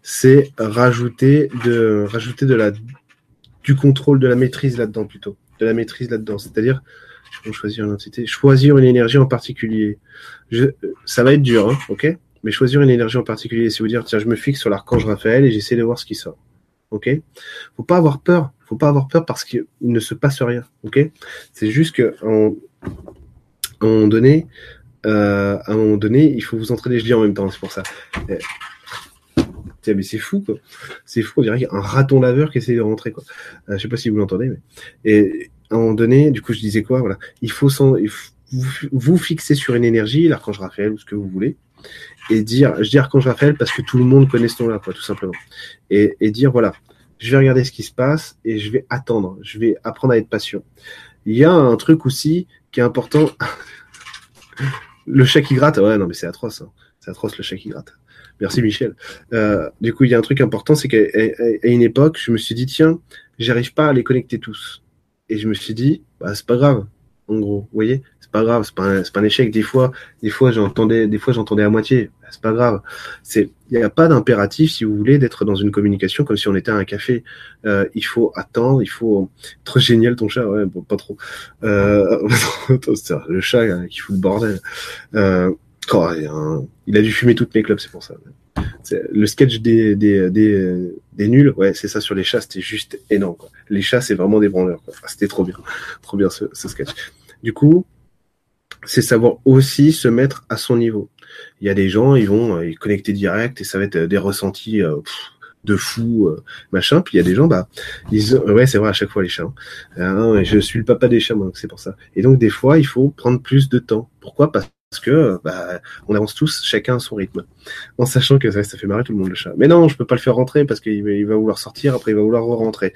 c'est rajouter de rajouter de la du contrôle, de la maîtrise là-dedans plutôt, de la maîtrise là-dedans. C'est-à-dire, vais choisir une entité, choisir une énergie en particulier. Je, ça va être dur, hein, ok? Mais choisir une énergie en particulier, c'est vous dire, tiens, je me fixe sur l'archange Raphaël et j'essaie de voir ce qui sort. Ok? Faut pas avoir peur. Faut pas avoir peur parce qu'il ne se passe rien. Ok? C'est juste que en, à un moment donné, euh, à un moment donné, il faut vous entraîner. Je dis en même temps, c'est pour ça. Euh, tiens, mais c'est fou. C'est fou, on dirait qu'il y a un raton laveur qui essaie de rentrer, quoi. Euh, je sais pas si vous l'entendez, mais. À un moment donné, du coup, je disais quoi, voilà. Il faut, vous, fixer sur une énergie, l'archange Raphaël ou ce que vous voulez, et dire, je dis archange Raphaël parce que tout le monde connaît ce nom-là, quoi, tout simplement. Et dire, voilà, je vais regarder ce qui se passe et je vais attendre. Je vais apprendre à être patient. Il y a un truc aussi qui est important. Le chat qui gratte, ouais, non, mais c'est atroce. Hein. C'est atroce le chat qui gratte. Merci Michel. Euh, du coup, il y a un truc important, c'est qu'à une époque, je me suis dit, tiens, j'arrive pas à les connecter tous. Et je me suis dit, bah, c'est pas grave, en gros. Vous voyez, pas grave, c'est pas, un, pas un échec. Des fois, des fois, j'entendais, des fois, j'entendais à moitié. Bah, c'est pas grave. C'est, il n'y a pas d'impératif, si vous voulez, d'être dans une communication comme si on était à un café. Euh, il faut attendre, il faut. Trop génial ton chat, ouais, pas trop. Euh, le chat qui fout le bordel. Euh, Oh, il a dû fumer toutes mes clubs, c'est pour ça. Le sketch des, des, des, nuls, ouais, c'est ça sur les chats, c'était juste énorme. Les chats, c'est vraiment des branleurs. C'était trop bien, trop bien ce, ce sketch. Du coup, c'est savoir aussi se mettre à son niveau. Il y a des gens, ils vont ils connecter direct et ça va être des ressentis euh, de fou, euh, machin. Puis il y a des gens, bah, ils ouais, c'est vrai à chaque fois les chats. Hein. je suis le papa des chats, moi, c'est pour ça. Et donc des fois, il faut prendre plus de temps. Pourquoi? Parce que bah, on avance tous chacun à son rythme, en sachant que ça, fait marrer tout le monde le chat. Mais non, je peux pas le faire rentrer parce qu'il va, il va vouloir sortir, après il va vouloir rentrer.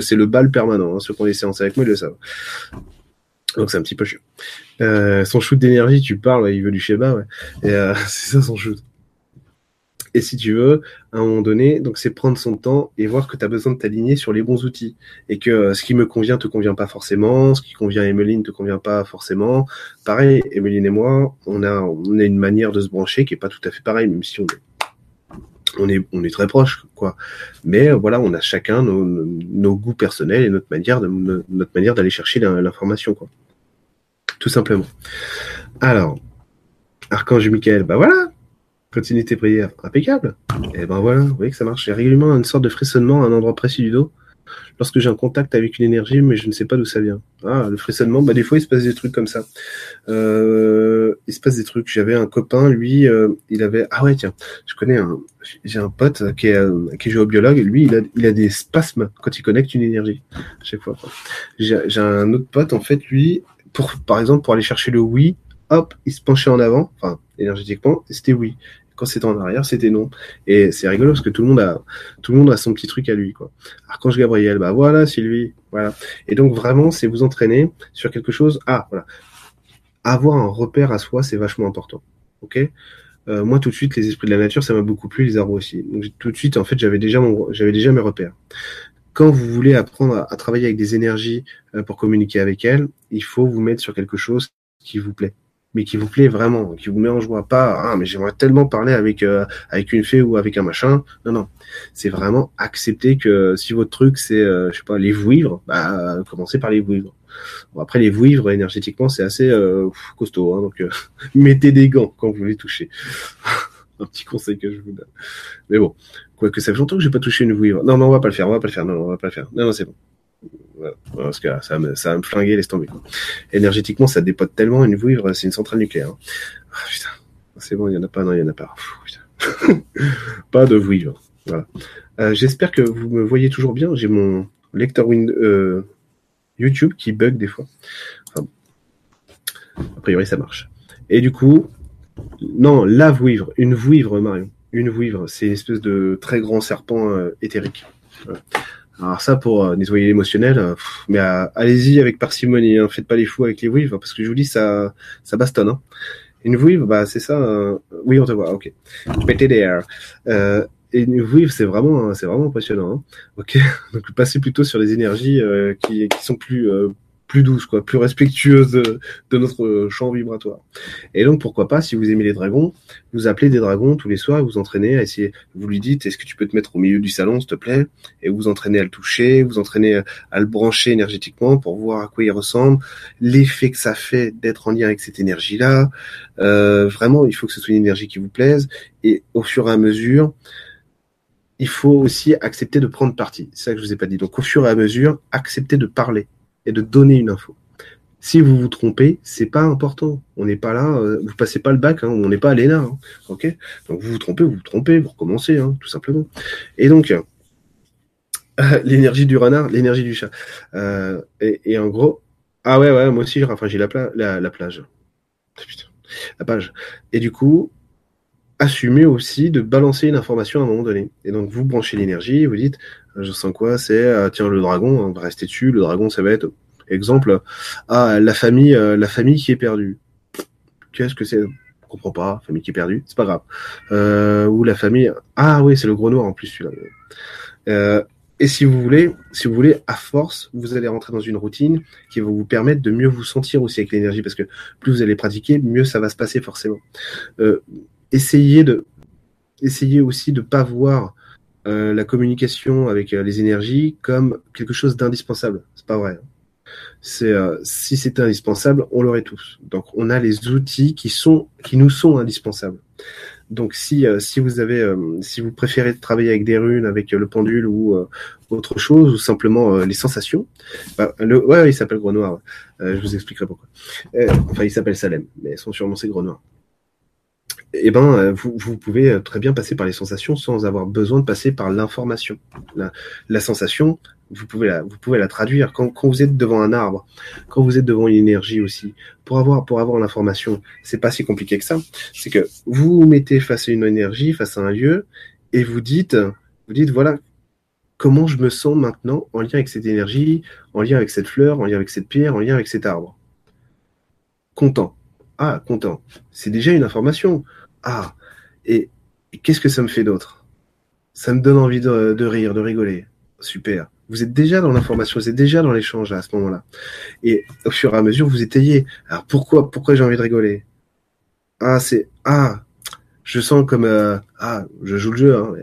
C'est le bal permanent. Hein. Ceux qui ont des séances avec moi, ils le savent. Donc c'est un petit peu chiant. Euh, son shoot d'énergie, tu parles, il veut du schéma, ouais. Et euh, c'est ça son shoot. Et si tu veux, à un moment donné, donc c'est prendre son temps et voir que tu as besoin de t'aligner sur les bons outils et que euh, ce qui me convient te convient pas forcément, ce qui convient à Emeline te convient pas forcément. Pareil, Emeline et moi, on a on a une manière de se brancher qui est pas tout à fait pareil, même si on est on est on est très proche quoi. Mais euh, voilà, on a chacun nos, goûts personnels et notre manière notre manière d'aller chercher l'information quoi. Tout simplement. Alors, Archange Michael, bah voilà, Continue tes prières. Impeccable. Et ben voilà, vous voyez que ça marche. J'ai régulièrement une sorte de frissonnement à un endroit précis du dos lorsque j'ai un contact avec une énergie, mais je ne sais pas d'où ça vient. Ah, le frissonnement, bah des fois il se passe des trucs comme ça. Euh, il se passe des trucs. J'avais un copain, lui, euh, il avait ah ouais tiens, je connais un, j'ai un pote qui est euh, qui est géobiologue, lui il a il a des spasmes quand il connecte une énergie à chaque fois. J'ai un autre pote en fait, lui, pour par exemple pour aller chercher le oui, hop, il se penchait en avant, enfin énergétiquement, c'était oui quand c'était en arrière, c'était non. Et c'est rigolo parce que tout le monde a, tout le monde a son petit truc à lui, quoi. Archange Gabriel, bah voilà, Sylvie, voilà. Et donc vraiment, c'est vous entraîner sur quelque chose. Ah, voilà. Avoir un repère à soi, c'est vachement important. Ok? Euh, moi, tout de suite, les esprits de la nature, ça m'a beaucoup plu, les arbres aussi. Donc tout de suite, en fait, j'avais déjà mon, j'avais déjà mes repères. Quand vous voulez apprendre à, travailler avec des énergies euh, pour communiquer avec elles, il faut vous mettre sur quelque chose qui vous plaît mais qui vous plaît vraiment, qui vous met en joie. Pas, ah, mais j'aimerais tellement parler avec, euh, avec une fée ou avec un machin. Non, non. C'est vraiment accepter que si votre truc, c'est, euh, je sais pas, les vouivres, bah, commencez par les vouivres. Bon, après, les vouivres, énergétiquement, c'est assez euh, costaud. Hein, donc, mettez des gants quand vous les touchez. un petit conseil que je vous donne. Mais bon, quoi que ça fait longtemps que j'ai pas touché une vouivre. Non, non, on va pas le faire, on va pas le faire. Non on va pas le faire. Non, non, c'est bon parce que ça, me, ça va me flinguer, laisse. Énergétiquement, ça dépote tellement une vouivre, c'est une centrale nucléaire. Hein. Ah, c'est bon, il y en a pas, non, il y en a pas. pas de vouivre. Voilà. Euh, j'espère que vous me voyez toujours bien. J'ai mon lecteur euh, YouTube qui bug des fois. a priori, ça marche. Et du coup, non, la vouivre, une vouivre, Marion. Une vouivre, c'est une espèce de très grand serpent euh, éthérique. Alors ça, pour euh, nettoyer l'émotionnel, euh, mais euh, allez-y avec parcimonie, hein, faites pas les fous avec les vouivres, parce que je vous dis, ça, ça bastonne. Hein. Une vouivre, bah c'est ça. Oui, on te voit. Ok. PTDR. Euh, et une vouivre, c'est vraiment, c'est vraiment impressionnant. Hein. Ok. Donc passez plutôt sur les énergies qui, qui sont plus plus douce, quoi, plus respectueuse de, notre champ vibratoire. Et donc, pourquoi pas, si vous aimez les dragons, vous appelez des dragons tous les soirs vous entraînez à essayer, vous lui dites, est-ce que tu peux te mettre au milieu du salon, s'il te plaît, et vous entraînez à le toucher, vous entraînez à le brancher énergétiquement pour voir à quoi il ressemble, l'effet que ça fait d'être en lien avec cette énergie-là. Euh, vraiment, il faut que ce soit une énergie qui vous plaise, et au fur et à mesure, il faut aussi accepter de prendre parti. C'est ça que je vous ai pas dit. Donc, au fur et à mesure, accepter de parler et de donner une info. Si vous vous trompez, c'est pas important. On n'est pas là, euh, vous passez pas le bac, hein, on n'est pas à l'ENA, hein, ok? Donc vous vous trompez, vous vous trompez, vous recommencez, hein, tout simplement. Et donc, euh, l'énergie du renard, l'énergie du chat. Euh, et, en gros, ah ouais, ouais, moi aussi j'ai rafraîchi la, la, la plage. Putain, la page. Et du coup, assumez aussi de balancer une information à un moment donné. Et donc vous branchez l'énergie, vous dites, je sens quoi C'est euh, tiens le dragon, on va rester dessus. Le dragon, ça va être exemple. Ah la famille, euh, la famille qui est perdue. Qu'est-ce que c'est? Je comprends pas. Famille qui est perdue, c'est pas grave. Euh, ou la famille. Ah oui, c'est le gros noir en plus celui-là. et si vous voulez, si vous voulez, à force, vous allez rentrer dans une routine qui va vous permettre de mieux vous sentir aussi avec l'énergie, parce que plus vous allez pratiquer, mieux ça va se passer forcément. Essayez de, essayez aussi de pas voir euh, la communication avec euh, les énergies comme quelque chose d'indispensable. C'est pas vrai. C'est euh, si c'était indispensable, on l'aurait tous. Donc on a les outils qui sont qui nous sont indispensables. Donc si si vous avez si vous préférez travailler avec des runes, avec le pendule ou autre chose ou simplement les sensations, bah, le ouais, il s'appelle Gros Noir. je vous expliquerai pourquoi. enfin il s'appelle Salem, mais son surnom c'est Gros Noir eh ben, euh, vous, vous, pouvez euh, très bien passer par les sensations sans avoir besoin de passer par l'information. La, sensation, vous pouvez la, vous pouvez la traduire quand, quand, vous êtes devant un arbre, quand vous êtes devant une énergie aussi. Pour avoir, pour avoir l'information, c'est pas si compliqué que ça. C'est que vous vous mettez face à une énergie, face à un lieu, et vous dites, vous dites voilà comment je me sens maintenant en lien avec cette énergie, en lien avec cette fleur, en lien avec cette pierre, en lien avec cet arbre. Content. Ah, content. C'est déjà une information. Ah, et, qu'est-ce que ça me fait d'autre? Ça me donne envie de, rire, de rigoler. Super. Vous êtes déjà dans l'information, vous êtes déjà dans l'échange à ce moment-là. Et au fur et à mesure, vous étayez. Alors pourquoi, pourquoi j'ai envie de rigoler? Ah, c'est ah, je sens comme euh, ah, je joue le jeu, hein,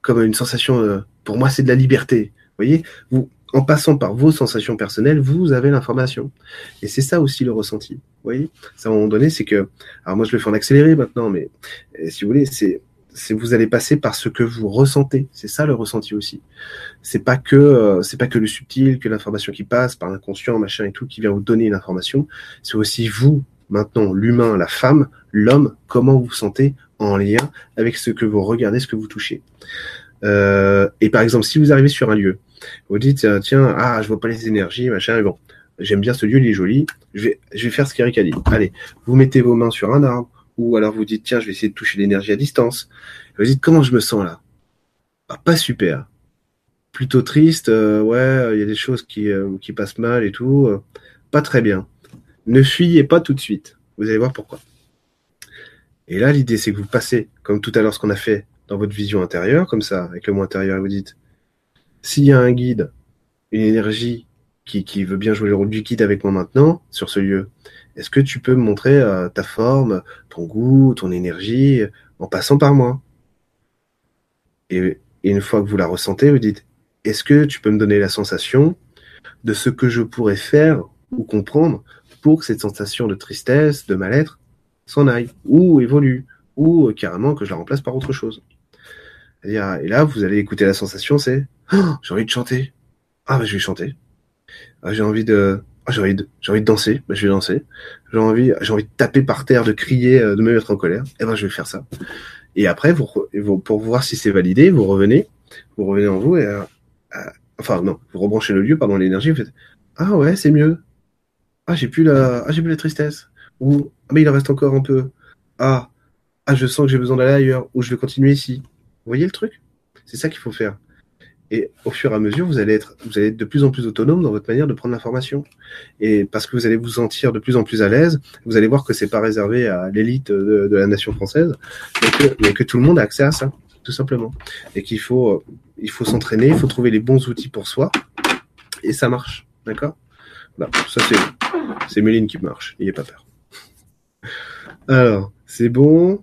comme une sensation. Euh, pour moi, c'est de la liberté. Vous voyez, vous en passant par vos sensations personnelles, vous avez l'information. Et c'est ça aussi le ressenti. Vous voyez? Ça, à un moment donné, c'est que... Alors moi, je le fais en accéléré maintenant, mais euh, si vous voulez, c'est vous allez passer par ce que vous ressentez. C'est ça le ressenti aussi. C'est pas que euh, c'est pas que le subtil, que l'information qui passe par l'inconscient, machin et tout, qui vient vous donner une information. C'est aussi vous, maintenant, l'humain, la femme, l'homme, comment vous vous sentez en lien avec ce que vous regardez, ce que vous touchez. Euh, et par exemple, si vous arrivez sur un lieu, vous dites, euh, tiens, ah, je vois pas les énergies, machin, bon, j'aime bien ce lieu, il est joli, je vais, je vais faire ce qu'Eric a dit. Allez, vous mettez vos mains sur un arbre, ou alors vous dites, tiens, je vais essayer de toucher l'énergie à distance. Vous dites, comment je me sens là? Ah, Pas super. Plutôt triste, euh, ouais, il y a des choses qui, euh, qui passent mal et tout. pas très bien. Ne fuyez pas tout de suite. Vous allez voir pourquoi. Et là, l'idée, c'est que vous passez, comme tout à l'heure ce qu'on a fait dans votre vision intérieure, comme ça, avec le mot intérieur, et vous dites, s'il y a un guide, une énergie qui, veut bien jouer le rôle du guide avec moi maintenant sur ce lieu, est-ce que tu peux me montrer euh, ta forme, ton goût, ton énergie en passant par moi? Et, une fois que vous la ressentez, vous dites est-ce que tu peux me donner la sensation de ce que je pourrais faire ou comprendre pour que cette sensation de tristesse, de mal-être s'en aille ou évolue ou euh, carrément que je la remplace par autre chose? Et là, vous allez écouter la sensation, c'est oh, j'ai envie de chanter. Ah, bah, je vais chanter. Ah, j'ai envie de, ah, j'ai envie de, j'ai envie de danser. Bah, je vais danser. J'ai envie, j'ai envie de taper par terre, de crier, euh, de me mettre en colère. Et eh ben, je vais faire ça. Et après, vous, pour voir si c'est validé, vous revenez, vous revenez en vous et, euh, euh, enfin, non, vous rebranchez le lieu, pardon, l'énergie, vous faites, ah ouais, c'est mieux. Ah, j'ai plus la, ah, j'ai plus la tristesse. Ou, ah, mais il en reste encore un peu. Ah, ah, je sens que j'ai besoin d'aller ailleurs. Ou je vais continuer ici. Vous voyez le truc? C'est ça qu'il faut faire. Et au fur et à mesure, vous allez être, vous allez être de plus en plus autonome dans votre manière de prendre l'information. Et parce que vous allez vous sentir de plus en plus à l'aise, vous allez voir que c'est pas réservé à l'élite de, la nation française, mais que, tout le monde a accès à ça, tout simplement. Et qu'il faut, il faut s'entraîner, il faut trouver les bons outils pour soi, et ça marche, d'accord? Voilà, ça c'est, c'est Méline qui marche, n'ayez pas peur. Alors, c'est bon.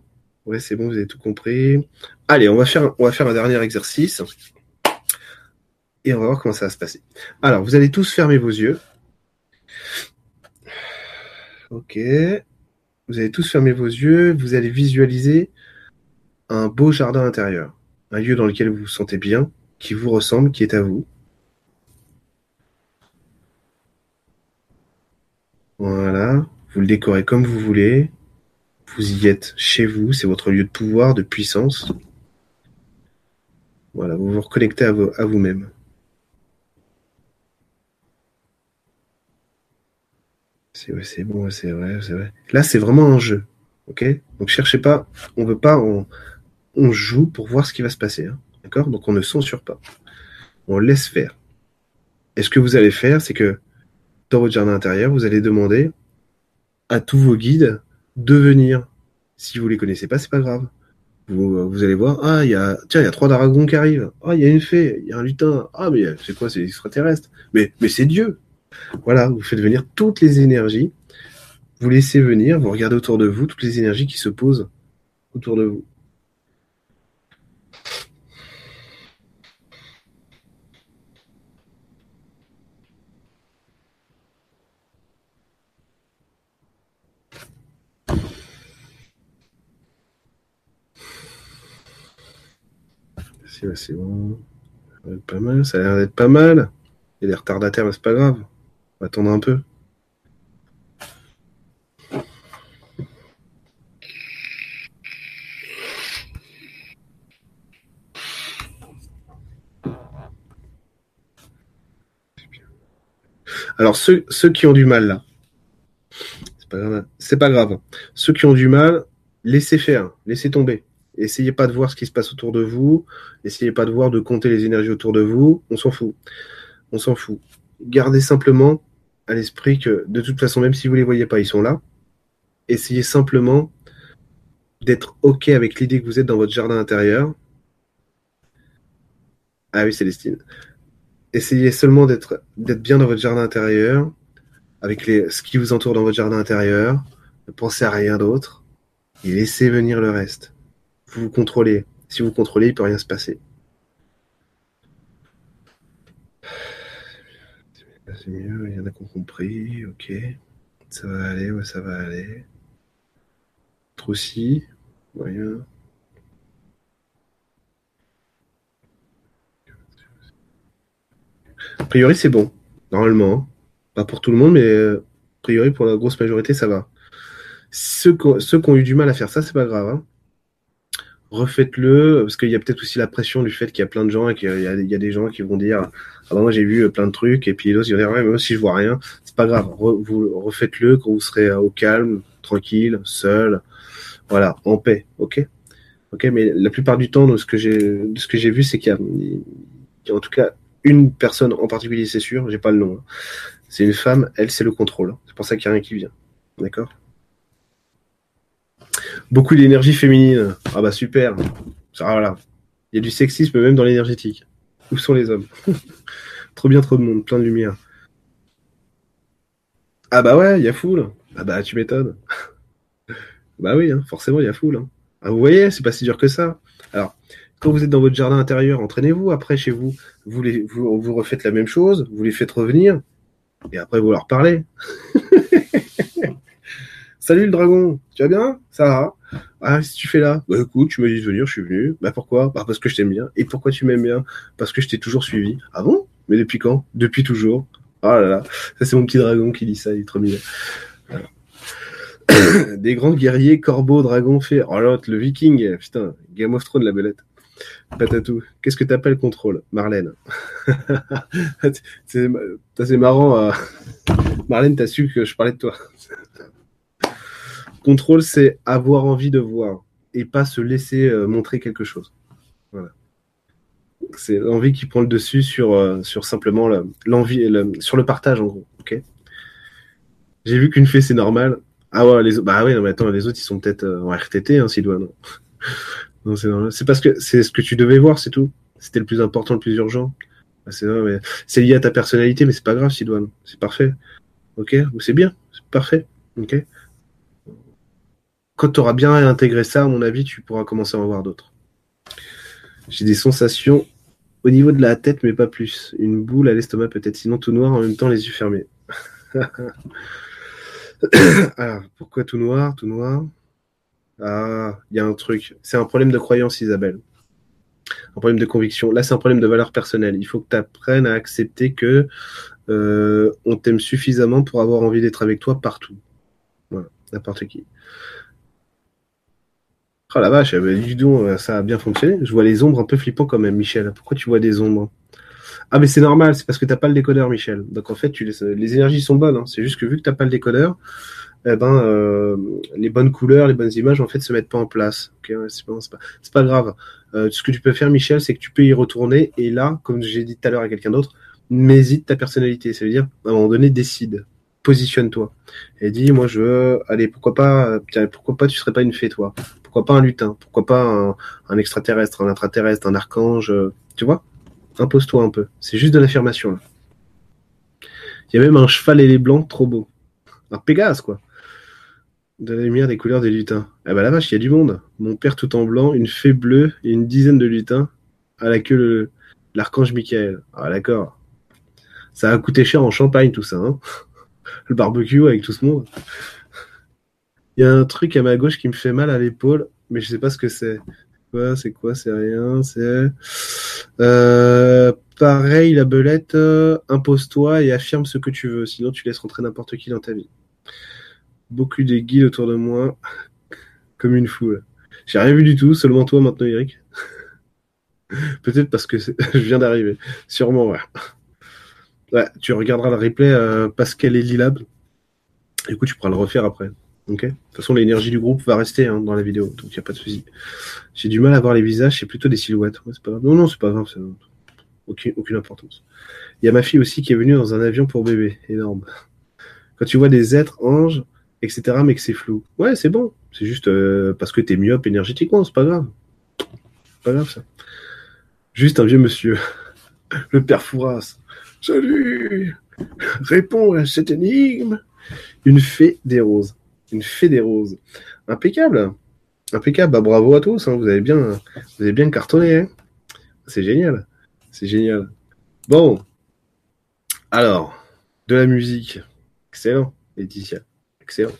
Ouais, c'est bon, vous avez tout compris. Allez, on va faire, on va faire un dernier exercice et on va voir comment ça va se passer. Alors, vous allez tous fermer vos yeux. Ok. Vous allez tous fermer vos yeux. Vous allez visualiser un beau jardin intérieur. Un lieu dans lequel vous vous sentez bien, qui vous ressemble, qui est à vous. Voilà. Vous le décorez comme vous voulez. Vous y êtes chez vous. C'est votre lieu de pouvoir, de puissance. Voilà. Vous vous reconnectez à, à vous-même. C'est bon, c'est vrai, c'est vrai. Là, c'est vraiment un jeu. Ok? Donc, cherchez pas. On veut pas. On, on joue pour voir ce qui va se passer. Hein. D'accord? Donc, on ne censure pas. On laisse faire. Et ce que vous allez faire, c'est que dans votre jardin intérieur, vous allez demander à tous vos guides de venir. Si vous les connaissez pas, c'est pas grave. Vous, vous allez voir, ah, il y a, tiens, il y a trois dragons qui arrivent. Ah, il y a une fée, il y a un lutin. Ah, mais c'est quoi, c'est extraterrestre. Mais c'est Dieu. Voilà, vous faites venir toutes les énergies, vous laissez venir, vous regardez autour de vous toutes les énergies qui se posent autour de vous. C'est bon. Ça pas mal, ça a l'air d'être pas mal. Il y a des retardataires, mais c'est pas grave. On va attendre un peu. Alors, ceux, ceux qui ont du mal, là. C'est pas grave. Ceux qui ont du mal, laissez faire, laissez tomber. Essayez pas de voir ce qui se passe autour de vous. Essayez pas de voir, de compter les énergies autour de vous. On s'en fout. On s'en fout. Gardez simplement à l'esprit que, de toute façon, même si vous les voyez pas, ils sont là. Essayez simplement d'être OK avec l'idée que vous êtes dans votre jardin intérieur. Ah oui, Célestine. Essayez seulement d'être bien dans votre jardin intérieur, avec ce qui vous entoure dans votre jardin intérieur. Ne pensez à rien d'autre et laissez venir le reste. Vous vous contrôlez. Si vous contrôlez, il peut rien se passer. C'est mieux, il y en a qui ont compris, ok. Ça va aller, ouais, ça va aller. Trop aussi, moyen. A priori, c'est bon, normalement. Pas pour tout le monde, mais euh, a priori, pour la grosse majorité, ça va. Ceux, ceux qui ont eu du mal à faire ça, c'est pas grave. Hein refaites-le, parce qu'il y a peut-être aussi la pression du fait qu'il y a plein de gens et qu'il y, a des gens qui vont dire Ah bah moi j'ai vu plein de trucs, et puis d'autres ils vont dire Ouais, mais moi si je vois rien, c'est pas grave, vous refaites-le quand vous serez au calme, tranquille, seul, voilà, en paix, ok? Ok, mais la plupart du temps, de ce que j'ai, ce vu, c'est qu'il y, a, en tout cas une personne en particulier, c'est sûr, j'ai pas le nom. Hein. C'est une femme, elle, c'est le contrôle. C'est pour ça qu'il n'y a rien qui vient. D'accord? Beaucoup d'énergie féminine. Ah bah super. Ça, voilà. Il y a du sexisme même dans l'énergétique. Où sont les hommes Trop bien, trop de monde, plein de lumière. Ah bah ouais, il y a foule. Ah bah tu m'étonnes. bah oui, hein, forcément il y a foule. Hein. Ah, vous voyez, c'est pas si dur que ça. Alors, quand vous êtes dans votre jardin intérieur, entraînez-vous. Après, chez vous, vous, les, vous, vous refaites la même chose, vous les faites revenir, et après vous leur parlez. Salut le dragon, tu vas bien? Ça va? Ah, si tu fais là? Bah écoute, tu m'as dit de venir, je suis venu. Bah pourquoi? Bah parce que je t'aime bien. Et pourquoi tu m'aimes bien? Parce que je t'ai toujours suivi. Ah bon? Mais depuis quand? Depuis toujours. Ah là là, ça c'est mon petit dragon qui dit ça, il est trop mignon. Des grands guerriers, corbeaux, dragons, fées. Oh l'autre, le viking, putain, Game of Thrones, la belette. Patatou. Qu'est-ce que t'appelles contrôle? Marlène. c'est marrant. Euh. Marlène, t'as su que je parlais de toi. Contrôle, c'est avoir envie de voir et pas se laisser euh, montrer quelque chose. Voilà. C'est l'envie qui prend le dessus sur, euh, sur simplement l'envie, sur le partage en gros. J'ai vu qu'une fée c'est normal. Ah ouais, les bah non mais attends, les autres ils sont peut-être euh, en RTT, hein, non, c'est normal. C'est parce que c'est ce que tu devais voir, c'est tout. C'était le plus important, le plus urgent. Bah, c'est mais... lié à ta personnalité, mais c'est pas grave, Sidoine. C'est parfait. Ok, c'est bien, c'est parfait. Ok? Quand tu auras bien intégré ça, à mon avis, tu pourras commencer à en voir d'autres. J'ai des sensations au niveau de la tête, mais pas plus. Une boule à l'estomac peut-être, sinon tout noir en même temps, les yeux fermés. Alors, pourquoi tout noir, tout noir? Ah, il y a un truc. C'est un problème de croyance, Isabelle. Un problème de conviction. Là, c'est un problème de valeur personnelle. Il faut que tu apprennes à accepter que euh, on t'aime suffisamment pour avoir envie d'être avec toi partout. Voilà, n'importe qui. Oh la vache, du donc, euh, ça a bien fonctionné. Je vois les ombres un peu flippants quand même, Michel. Pourquoi tu vois des ombres? Ah mais c'est normal, c'est parce que t'as pas le décodeur, Michel. Donc en fait, tu les énergies sont bonnes. Hein. C'est juste que vu que t'as pas le décodeur, eh ben euh, les bonnes couleurs, les bonnes images en fait se mettent pas en place. Ok, c'est pas, grave. Euh, ce que tu peux faire, Michel, c'est que tu peux y retourner et là, comme j'ai dit tout à l'heure à quelqu'un d'autre, mésite ta personnalité. Ça veut dire à un moment donné, décide positionne-toi et dis moi je veux allez pourquoi pas pourquoi pas tu serais pas une fée toi? Pourquoi pas un lutin Pourquoi pas un, extraterrestre, un intraterrestre, un archange euh, Tu vois? Impose-toi un peu. C'est juste de l'affirmation. Il y a même un cheval et les blancs trop beau. Un Pégase, quoi. De la lumière des couleurs des lutins. Eh ben la vache, il y a du monde. Mon père tout en blanc, une fée bleue et une dizaine de lutins à la queue l'archange Michael. Ah d'accord. Ça a coûté cher en Champagne tout ça. Hein le barbecue avec tout ce monde. Il y a un truc à ma gauche qui me fait mal à l'épaule, mais je sais pas ce que c'est. quoi, c'est quoi, c'est rien, c'est. Euh, pareil, la belette, euh, impose-toi et affirme ce que tu veux, sinon tu laisses rentrer n'importe qui dans ta vie. Beaucoup de guides autour de moi, comme une foule. J'ai rien vu du tout, seulement toi maintenant, Eric. Peut-être parce que je viens d'arriver. Sûrement, ouais. Ouais, tu regarderas le replay euh, parce qu'elle est lilable. Du coup, tu pourras le refaire après. Ok. De toute façon, l'énergie du groupe va rester hein, dans la vidéo, donc il n'y a pas de souci. J'ai du mal à voir les visages, c'est plutôt des silhouettes. grave. Non, non, c'est pas grave, aucune, aucune importance. Il y a ma fille aussi qui est venue dans un avion pour bébé, énorme. Quand tu vois des êtres, anges, etc., mais que c'est flou. Ouais, c'est bon. C'est juste euh, parce que t'es myope énergétiquement, c'est pas grave. Pas grave ça. Juste un vieux monsieur. Le père Fouras. Salut Réponds à cette énigme. Une fée des roses une fée des roses. Impeccable. Impeccable. Bah, bravo à tous. Hein. Vous avez bien, cartonné. Hein. C'est génial. C'est génial. Bon. Alors, de la musique. Excellent, Laetitia. Excellent.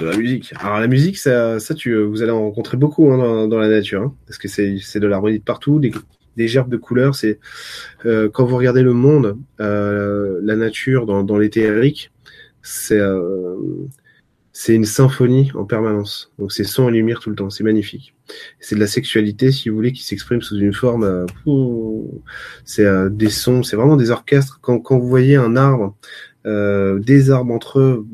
De la musique. Alors, la musique, ça, ça tu, vous allez en rencontrer beaucoup hein, dans, la nature. Parce que c'est, de l'harmonie de partout. Des, gerbes de couleurs. Euh, quand vous regardez le monde, euh, la nature dans, dans l'éthérique, c'est euh, c'est une symphonie en permanence. Donc c'est son et lumière tout le temps, c'est magnifique. C'est de la sexualité, si vous voulez, qui s'exprime sous une forme. Euh, c'est euh, des sons, c'est vraiment des orchestres. Quand, quand vous voyez un arbre, euh, des arbres entre eux,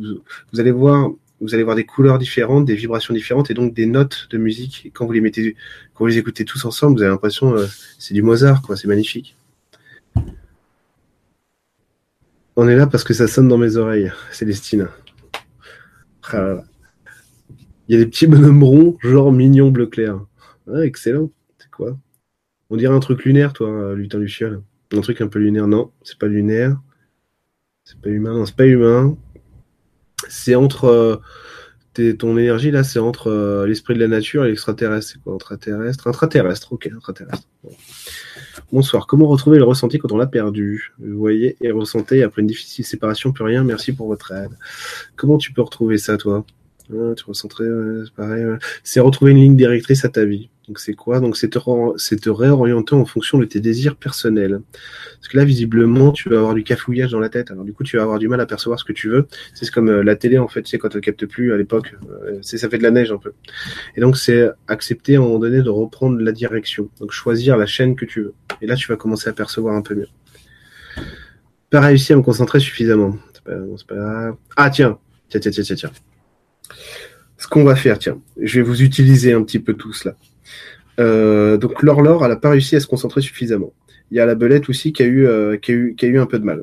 vous, allez voir, vous allez voir des couleurs différentes, des vibrations différentes, et donc des notes de musique. Quand vous les mettez, quand vous les écoutez tous ensemble, vous avez l'impression, euh, c'est du Mozart, quoi. C'est magnifique. On est là parce que ça sonne dans mes oreilles, Célestine. Ah Il y a des petits bonhommes ronds, genre mignon bleu clair. Ah, excellent. C'est quoi? On dirait un truc lunaire, toi, lutin du ciel. Un truc un peu lunaire. Non, c'est pas lunaire. C'est pas humain. Non, c'est pas humain. C'est entre. Euh, ton énergie, là, c'est entre euh, l'esprit de la nature et l'extraterrestre. C'est quoi? Intraterrestre? Intraterrestre, ok, intraterrestre. Bonsoir. Comment retrouver le ressenti quand on l'a perdu? Vous voyez et ressentez après une difficile séparation, plus rien. Merci pour votre aide. Comment tu peux retrouver ça, toi? Ah, Tu ressentais, c'est pareil. C'est retrouver une ligne directrice à ta vie. Donc c'est quoi? Donc c'est te, te, réorienter en fonction de tes désirs personnels. Parce que là, visiblement, tu vas avoir du cafouillage dans la tête. Alors du coup, tu vas avoir du mal à percevoir ce que tu veux. C'est comme euh, la télé, en fait, tu sais, quand elle capte plus à l'époque, euh, ça fait de la neige un peu. Et donc c'est accepter à un moment donné de reprendre la direction. Donc choisir la chaîne que tu veux. Et là, tu vas commencer à percevoir un peu mieux. Pas réussi à me concentrer suffisamment. Ah tiens, tiens, tiens, tiens, tiens, tiens. Ce qu'on va faire, tiens, je vais vous utiliser un petit peu tous là. Euh, donc l'Orlor, elle n'a pas réussi à se concentrer suffisamment. Il y a la belette aussi qui a eu, euh, un peu de mal.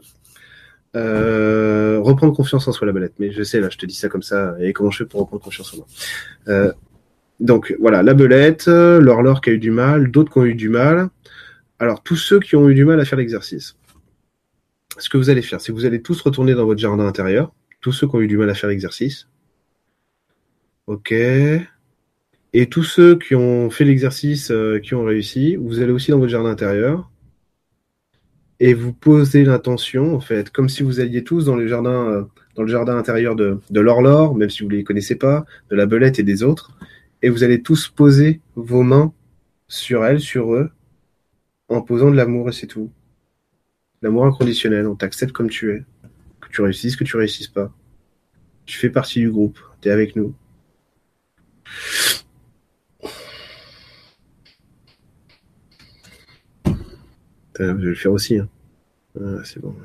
Euh, reprendre confiance en soi, la belette. Mais je sais, là, je te dis ça comme ça. Et comment je fais pour reprendre confiance en moi? Donc voilà, la belette, l'Orlor qui a eu du mal, d'autres qui ont eu du mal. Alors, tous ceux qui ont eu du mal à faire l'exercice, ce que vous allez faire, c'est que vous allez tous retourner dans votre jardin intérieur. Tous ceux qui ont eu du mal à faire l'exercice. Ok. Et tous ceux qui ont fait l'exercice, euh, qui ont réussi, vous allez aussi dans votre jardin intérieur et vous posez l'intention, en fait, comme si vous alliez tous dans le jardin, euh, dans le jardin intérieur de, de l'Orlor, même si vous ne les connaissez pas, de la Belette et des autres, et vous allez tous poser vos mains sur elles, sur eux, en posant de l'amour et c'est tout. L'amour inconditionnel, on t'accepte comme tu es, que tu réussisses, que tu réussisses pas. Tu fais partie du groupe, tu es avec nous. Je vais le faire aussi. Hein. Ah, c'est bon.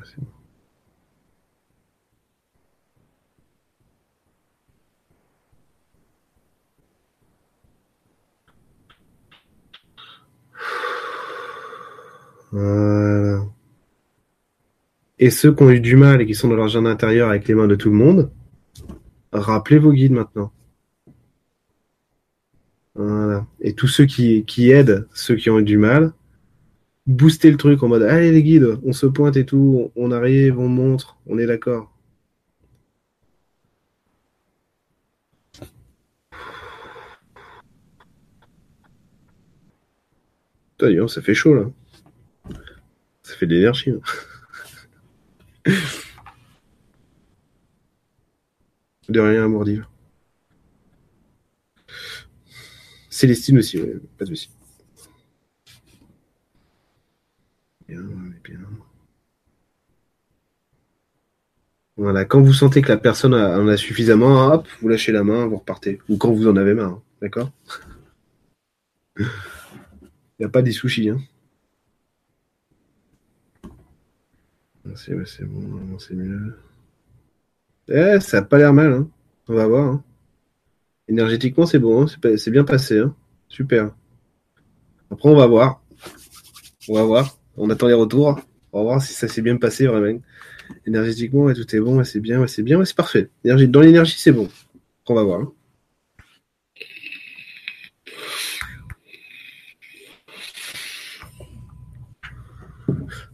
Et ceux qui ont eu du mal et qui sont dans leur jardin intérieur avec les mains de tout le monde, rappelez vos guides maintenant. Et tous ceux qui aident ceux qui ont eu du mal, booster le truc en mode allez les guides, on se pointe et tout, on arrive, on montre, on est d'accord. Putain, ça fait chaud là. Ça fait de l'énergie. De rien, Mordive. Célestine aussi, pas de souci. Bien, bien. Voilà, quand vous sentez que la personne en a suffisamment, hop, vous lâchez la main, vous repartez. Ou quand vous en avez marre, hein, d'accord Il n'y a pas des sushis. Hein. C'est bon, c'est mieux. Eh, ça n'a pas l'air mal, hein. on va voir. Hein. Énergétiquement, c'est bon, hein. c'est bien passé. Hein. Super. Après, on va voir. On va voir. On attend les retours. On va voir si ça s'est bien passé vraiment. Énergétiquement, tout est bon, c'est bien, c'est bien, c'est parfait. Dans l'énergie, c'est bon. On va voir. Hein.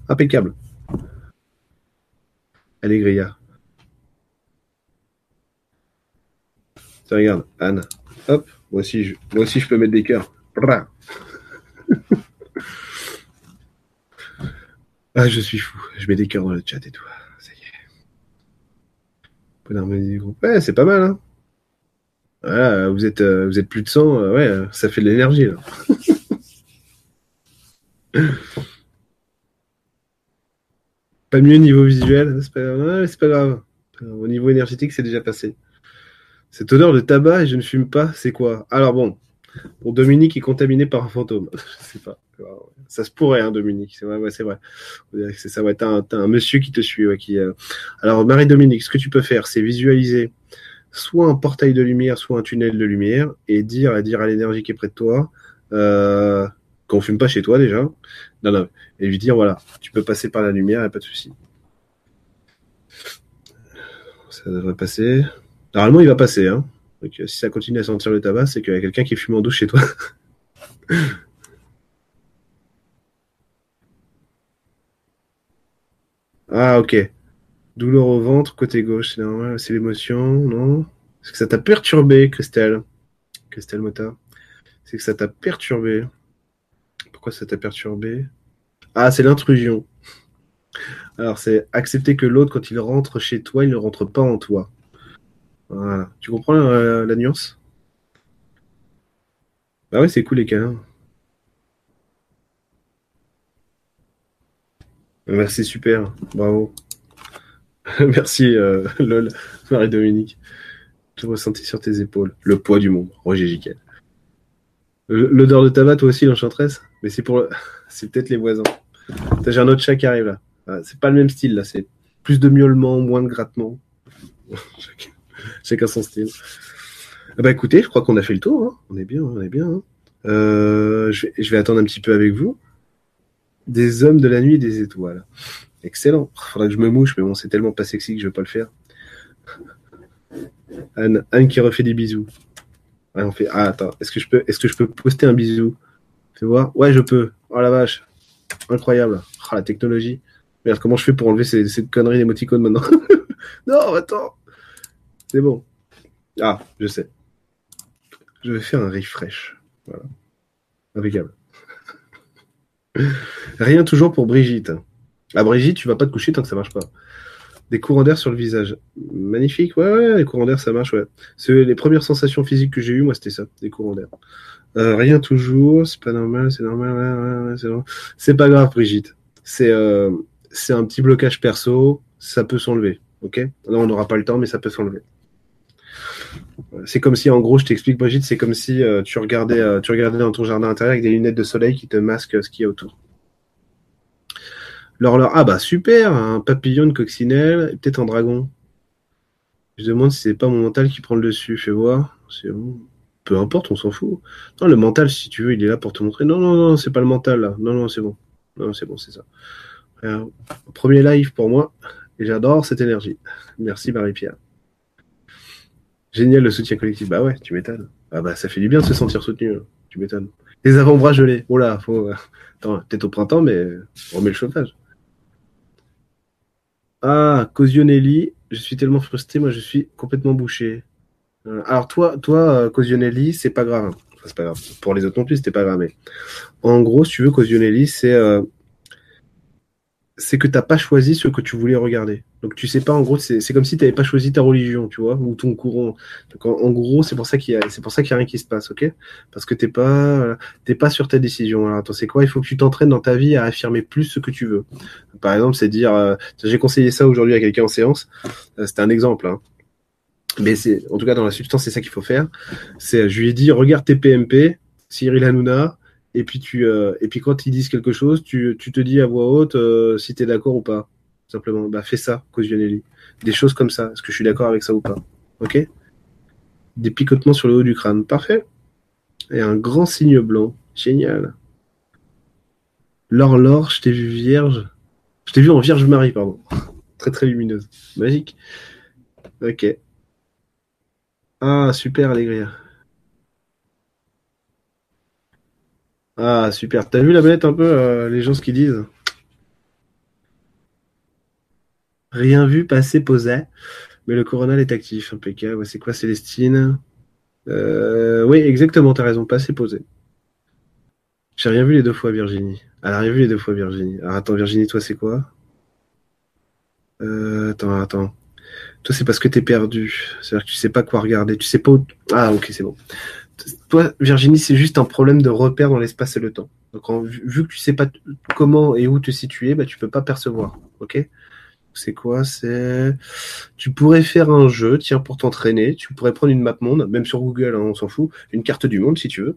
Impeccable. Allez, Grilla. regarde, Anne. Hop, moi aussi, je, moi aussi, je peux mettre des cœurs. ah, je suis fou. Je mets des cœurs dans le chat et tout. Ça y est. du groupe. Ouais, c'est pas mal, hein. Voilà, vous êtes, euh, plus de 100. Euh, ouais, ça fait de l'énergie, là. pas mieux niveau visuel, c'est pas, pas grave. Au niveau énergétique, c'est déjà passé. Cette odeur de tabac et je ne fume pas, c'est quoi? Alors bon, pour Dominique est contaminé par un fantôme. je sais pas. Ça se pourrait, hein, Dominique. C'est vrai, c'est vrai. C'est ça. Ouais, t'as un, monsieur qui te suit. Qui, euh, Alors, Marie-Dominique, ce que tu peux faire, c'est visualiser soit un portail de lumière, soit un tunnel de lumière, et dire, à dire à l'énergie qui est près de toi, euh, qu'on fume pas chez toi déjà. Non, non. Et lui dire, voilà, tu peux passer par la lumière, y pas de souci. Ça devrait passer. Normalement, il va passer. Hein. Donc, si ça continue à sentir le tabac, c'est qu'il y a quelqu'un qui fume en douche chez toi. ah, ok. Douleur au ventre, côté gauche, c'est normal, c'est l'émotion, non? Est-ce que ça t'a perturbé, Christelle Christelle Mota C'est que ça t'a perturbé. Pourquoi ça t'a perturbé? Ah, c'est l'intrusion. Alors, c'est accepter que l'autre, quand il rentre chez toi, il ne rentre pas en toi. Voilà. Tu comprends euh, la, nuance? Bah ouais, c'est cool les câlins. C'est super, bravo. Merci euh, lol, Marie-Dominique. Tout ressenti sur tes épaules. Le poids du monde, Roger Giquel. L'odeur de tabac, toi aussi, l'enchanteresse? Mais c'est pour c'est peut-être les voisins. J'ai un autre chat qui arrive là. Ah, c'est pas le même style là, c'est plus de miaulement, moins de grattement. Chacun son style. Ah bah écoutez, je crois qu'on a fait le tour. Hein. On est bien, on est bien. Hein. Euh, je, vais, attendre un petit peu avec vous. Des hommes de la nuit des étoiles. Excellent. Faudrait que je me mouche, mais bon, c'est tellement pas sexy que je vais pas le faire. Anne, Anne qui refait des bisous. on fait. Ah attends, est-ce que je peux, est-ce que je peux poster un bisou? Fais voir. Ouais, je peux. Oh la vache, incroyable. Oh, la technologie. Merde, comment je fais pour enlever ces, ces conneries d'émoticônes maintenant? Non, attends. C'est bon. Ah, je sais. Je vais faire un refresh. Voilà. Impeccable. Rien toujours pour Brigitte. Ah, Brigitte, tu vas pas te coucher tant que ça marche pas. Des courants d'air sur le visage. Magnifique, ouais, ouais, les courants d'air, ça marche, ouais. C'est les premières sensations physiques que j'ai eues, moi, c'était ça, des courants d'air. Euh, rien toujours, c'est pas normal, c'est normal, ouais, ouais, c'est C'est pas grave, Brigitte. C'est euh, un petit blocage perso, ça peut s'enlever, ok? Là, on n'aura pas le temps, mais ça peut s'enlever. C'est comme si, en gros, je t'explique, Brigitte, c'est comme si euh, tu, regardais, euh, tu regardais dans ton jardin intérieur avec des lunettes de soleil qui te masquent ce qu'il y a autour. L'horloge, ah bah super, un papillon, une coccinelle, peut-être un dragon. Je demande si c'est pas mon mental qui prend le dessus. Fais voir. C'est bon. Peu importe, on s'en fout. Non, le mental, si tu veux, il est là pour te montrer. Non, non, non, c'est pas le mental là. Non, non, c'est bon. Non, c'est bon, c'est ça. premier live pour moi. Et j'adore cette énergie. Merci Marie-Pierre. Génial le soutien collectif. Bah ouais, tu m'étonnes. Ah bah ça fait du bien de se sentir soutenu. Hein. Tu m'étonnes. Les avant-bras gelés. Oh là, faut. Attends, peut-être au printemps, mais on met le chauffage. Ah, Cosionelli, je suis tellement frustré, moi je suis complètement bouché. Euh, alors toi, toi, euh, Cosionelli, c'est pas grave. Enfin, c'est pas grave. Pour les autres non plus, c'était pas grave. Mais en gros, si tu veux, Cosionelli, c'est euh, c'est que t'as pas choisi ce que tu voulais regarder. Donc tu sais pas, en gros, c'est comme si tu n'avais pas choisi ta religion, tu vois, ou ton courant. Donc en, gros, c'est pour ça qu'il y a, c'est pour ça qu'il y a rien qui se passe, ok? Parce que t'es pas, t'es pas sur ta décision. Alors attends, c'est quoi? Il faut que tu t'entraînes dans ta vie à affirmer plus ce que tu veux. Par exemple, c'est dire, euh, j'ai conseillé ça aujourd'hui à quelqu'un en séance. Euh, C'était un exemple, hein. Mais c'est, en tout cas, dans la substance, c'est ça qu'il faut faire. C'est, je lui ai dit, regarde tes PMP, Cyril Hanouna, et puis tu euh, et puis quand ils disent quelque chose, tu, tu te dis à voix haute euh, si tu es d'accord ou pas. Simplement, bah fais ça, Causionelli. Des choses comme ça. Est-ce que je suis d'accord avec ça ou pas? Ok? Des picotements sur le haut du crâne. Parfait. Et un grand signe blanc. Génial. Laure, Laure, je t'ai vu vierge. Je t'ai vu en Vierge Marie, pardon. très très lumineuse. Magique. Ok. Ah, super, Allégria. Ah, super. T'as vu la bête un peu, euh, les gens ce qu'ils disent? Rien vu, passé, posé. Mais le coronal est actif, impeccable. C'est quoi, Célestine? Euh, Oui, exactement, t'as raison, passé, posé. J'ai rien vu les deux fois, Virginie. Elle a rien vu les deux fois, Virginie. Alors attends, Virginie, toi, c'est quoi? Euh, Attends, attends. Toi, c'est parce que t'es perdu. C'est-à-dire que tu sais pas quoi regarder. Tu sais pas. Ah, ok, c'est bon toi, Virginie, c'est juste un problème de repère dans l'espace et le temps. Donc, vu que tu sais pas comment et où te situer, bah, tu peux pas percevoir. Ok? C'est quoi? C'est tu pourrais faire un jeu, tiens, pour t'entraîner. Tu pourrais prendre une map monde, même sur Google, hein, on s'en fout, une carte du monde si tu veux,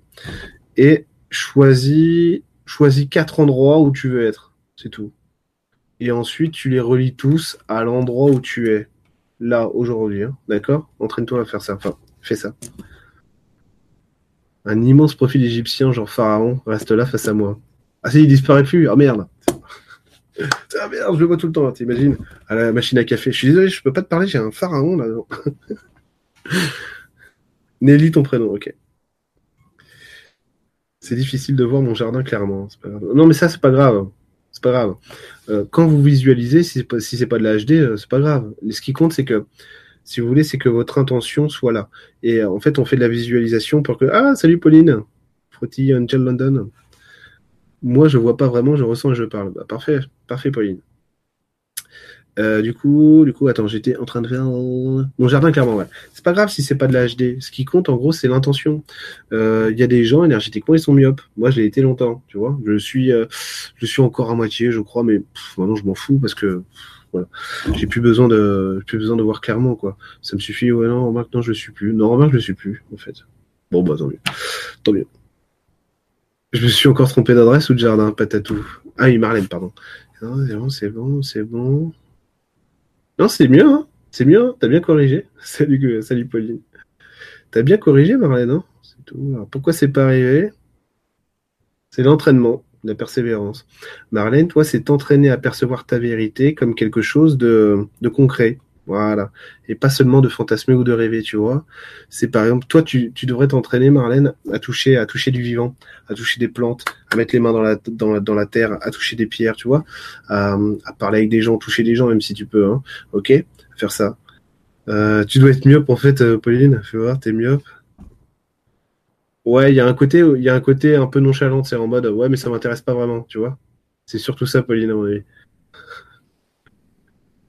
et choisis choisis quatre endroits où tu veux être. C'est tout. Et ensuite, tu les relis tous à l'endroit où tu es là aujourd'hui. Hein. D'accord? Entraîne-toi à faire ça. Enfin, fais ça. Un immense profil égyptien, genre pharaon, reste là face à moi. Ah si, il disparaît plus. Ah merde. ah merde, je le vois tout le temps, t'imagines À la machine à café. Je suis désolé, je peux pas te parler, j'ai un pharaon là. Nelly, ton prénom, ok. C'est difficile de voir mon jardin clairement. Non, mais ça, c'est pas grave. C'est pas grave. Euh, quand vous visualisez, si c'est pas, pas de la HD, euh, c'est pas grave. Ce qui compte, c'est que si vous voulez, c'est que votre intention soit là. Et euh, en fait, on fait de la visualisation pour que. Ah, salut Pauline Frotty Angel London. Moi, je vois pas vraiment, je ressens et je parle. Bah, parfait, parfait, Pauline. Euh, du coup, du coup, attends, j'étais en train de faire mon jardin clairement. Ouais, c'est pas grave si c'est pas de la HD. Ce qui compte, en gros, c'est l'intention. Euh, il y a des gens énergétiquement, ils sont myopes. Moi, je l'ai été longtemps, tu vois. Je suis, je suis encore à moitié, je crois, mais maintenant, je m'en fous parce que j'ai plus besoin de, plus besoin de voir clairement, quoi. Ça me suffit, ouais, non, remarque, non, je le suis plus. Non, remarque, je le suis plus, en fait. Bon, bah, tant mieux. Tant mieux. Je me suis encore trompé d'adresse ou de jardin, patatou? Ah oui, Marlène, pardon. Non, c'est bon, c'est bon. Non, c'est mieux, hein. C'est mieux, hein. T'as bien corrigé. Salut, salut Pauline. T'as bien corrigé, Marlène, hein C'est tout. Alors, pourquoi c'est pas arrivé? C'est l'entraînement la persévérance. Marlène, toi, c'est t'entraîner à percevoir ta vérité comme quelque chose de, concret. Voilà. Et pas seulement de fantasmer ou de rêver, tu vois. C'est par exemple, toi, tu, devrais t'entraîner, Marlène, à toucher, à toucher du vivant, à toucher des plantes, à mettre les mains dans la, dans la, terre, à toucher des pierres, tu vois, à, parler avec des gens, toucher des gens, même si tu peux, hein. Ok? Faire ça. Euh, tu dois être myope, en fait, euh, Pauline. Fais voir, t'es myope. Ouais, il y a un côté, il y a un côté un peu nonchalant, c'est en mode ouais, mais ça m'intéresse pas vraiment, tu vois. C'est surtout ça, Pauline, à mon avis.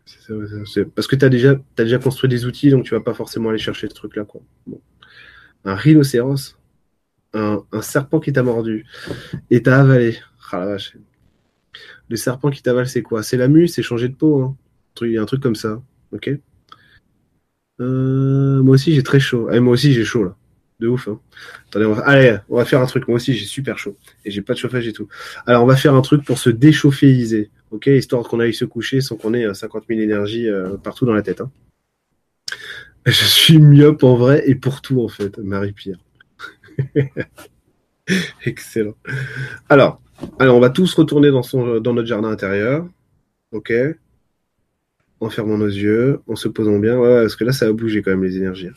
Parce que tu as déjà, déjà construit des outils, donc tu vas pas forcément aller chercher ce truc-là. Quoi. Un rhinocéros, un, serpent qui t'a mordu et t'a avalé. Ah la vache. Le serpent qui t'avale, c'est quoi? C'est la mue, c'est changer de peau. Hein. Il y a un truc comme ça. Ok? Euh, Moi aussi, j'ai très chaud. Eh, moi aussi, j'ai chaud là de ouf. Hein. Attendez, on va... Allez, on va faire un truc. Moi aussi, j'ai super chaud. Et j'ai pas de chauffage et tout. Alors, on va faire un truc pour se déchauffer, Ok, histoire qu'on aille se coucher sans qu'on ait 50 000 énergies euh, partout dans la tête. Hein. Je suis myope en vrai et pour tout en fait, Marie-Pierre. Excellent. Alors, on va tous retourner dans, son, notre jardin intérieur. Ok? En fermant nos yeux, en se posant bien. Ouais, parce que là, ça a bougé quand même les énergies. Hein.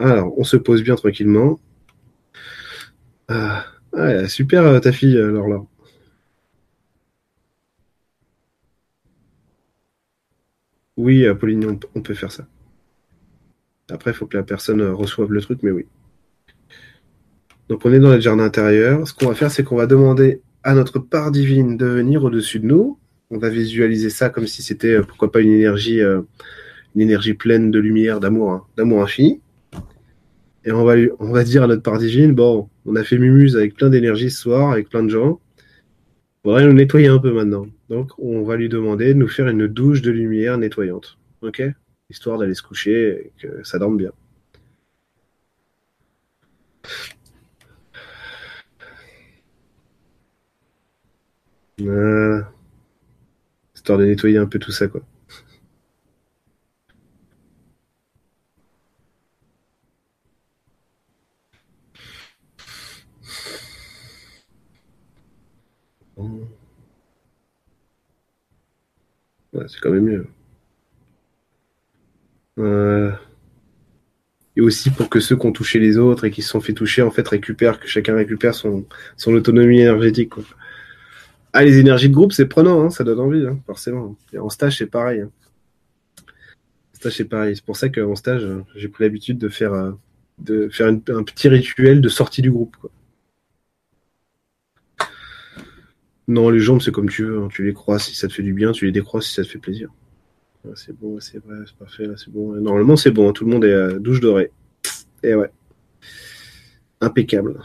Alors, on se pose bien tranquillement. Ah, super euh, ta fille, alors là. Oui, euh, Pauline, on, peut faire ça. Après, il faut que la personne euh, reçoive le truc, mais oui. Donc, on est dans le jardin intérieur. Ce qu'on va faire, c'est qu'on va demander à notre part divine de venir au-dessus de nous. on va visualiser ça comme si c'était, euh, pourquoi pas, une énergie, euh, une énergie pleine de lumière, d'amour, hein, d'amour infini. Et on va, dire à notre part divine, bon, on a fait Mumuse avec plein d'énergie ce soir, avec plein de gens. On va nous nettoyer un peu maintenant. Donc, on va lui demander de nous faire une douche de lumière nettoyante. Ok? Histoire d'aller se coucher et que ça dorme bien. Voilà. Histoire de nettoyer un peu tout ça, quoi. C'est quand même mieux. Et aussi pour que ceux qui ont touché les autres et qui se sont fait toucher, en fait, récupèrent, que chacun récupère son, autonomie énergétique. Ah, les énergies de groupe, c'est prenant, hein, ça donne envie, hein, forcément. Et en stage, c'est pareil. Hein. stage, c'est pareil. C'est pour ça qu'en stage, j'ai pris l'habitude de faire, euh, un petit rituel de sortie du groupe. Non, les jambes, c'est comme tu veux. Hein. Tu les crois si ça te fait du bien, tu les décrois si ça te fait plaisir. c'est bon, c'est vrai, c'est parfait, c'est bon. Normalement, c'est bon, tout le monde est à douche dorée. Et ouais. Impeccable.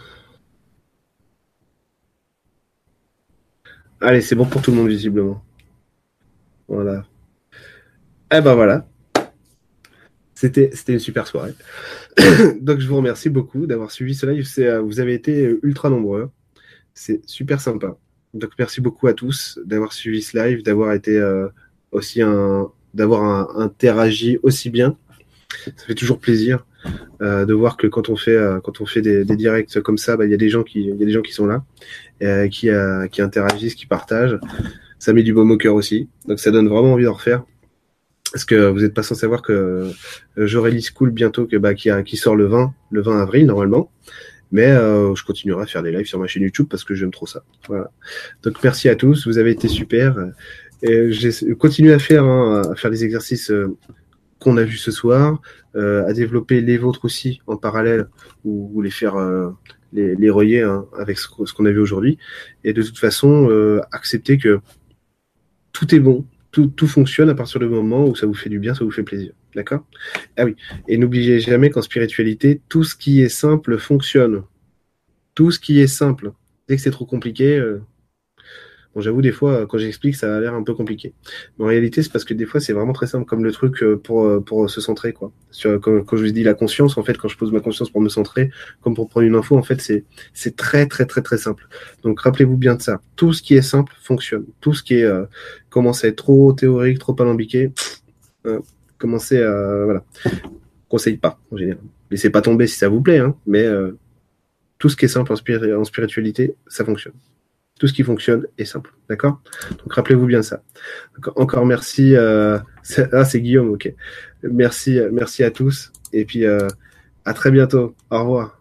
Allez, c'est bon pour tout le monde, visiblement. Voilà. Eh ben voilà. C'était, c'était une super soirée. Donc, je vous remercie beaucoup d'avoir suivi ce live. Euh, vous avez été ultra nombreux. C'est super sympa. Donc, merci beaucoup à tous d'avoir suivi ce live, d'avoir été euh, aussi un, d'avoir interagi aussi bien. Ça fait toujours plaisir euh, de voir que quand on fait quand on fait des, directs comme ça, bah, il y a des gens qui il y a des gens qui sont là euh, qui, euh, qui interagissent, qui partagent. Ça met du baume au cœur aussi. Donc ça donne vraiment envie d'en refaire. Parce que vous n'êtes pas sans savoir que euh, j'aurai School bientôt, que, bah, qui, a, qui sort le 20, le 20 avril normalement. Mais euh, je continuerai à faire des lives sur ma chaîne YouTube parce que j'aime trop ça. Donc merci à tous, vous avez été super. Et j'ai continué à faire, hein, à faire les exercices qu'on a vus ce soir, euh, à développer les vôtres aussi en parallèle ou, les faire euh, les, les relier hein, avec ce, qu'on a vu aujourd'hui. Et de toute façon, euh, accepter que tout est bon, tout, fonctionne à partir du moment où ça vous fait du bien, ça vous fait plaisir. D'accord? Ah oui. Et n'oubliez jamais qu'en spiritualité, tout ce qui est simple fonctionne. Tout ce qui est simple. Dès que c'est trop compliqué, euh, Bon, j'avoue, des fois, quand j'explique, ça a l'air un peu compliqué. Mais en réalité, c'est parce que des fois, c'est vraiment très simple, comme le truc euh, pour, euh, pour se centrer, quoi. Sur, quand, je vous dis la conscience, en fait, quand je pose ma conscience pour me centrer, comme pour prendre une info, en fait, c'est, c'est très, très, très, très simple. Donc, rappelez-vous bien de ça. Tout ce qui est simple fonctionne. Tout ce qui est, euh, commence à être trop théorique, trop alambiqué, euh, commencez à, voilà. Conseille pas, en général. Laissez pas tomber si ça vous plaît, hein, mais, euh, tout ce qui est simple en spiritualité, ça fonctionne. Tout ce qui fonctionne est simple, d'accord? Donc rappelez-vous bien ça. encore merci. Euh, ah, c'est Guillaume, ok. Merci, merci à tous et puis euh, à très bientôt. Au revoir.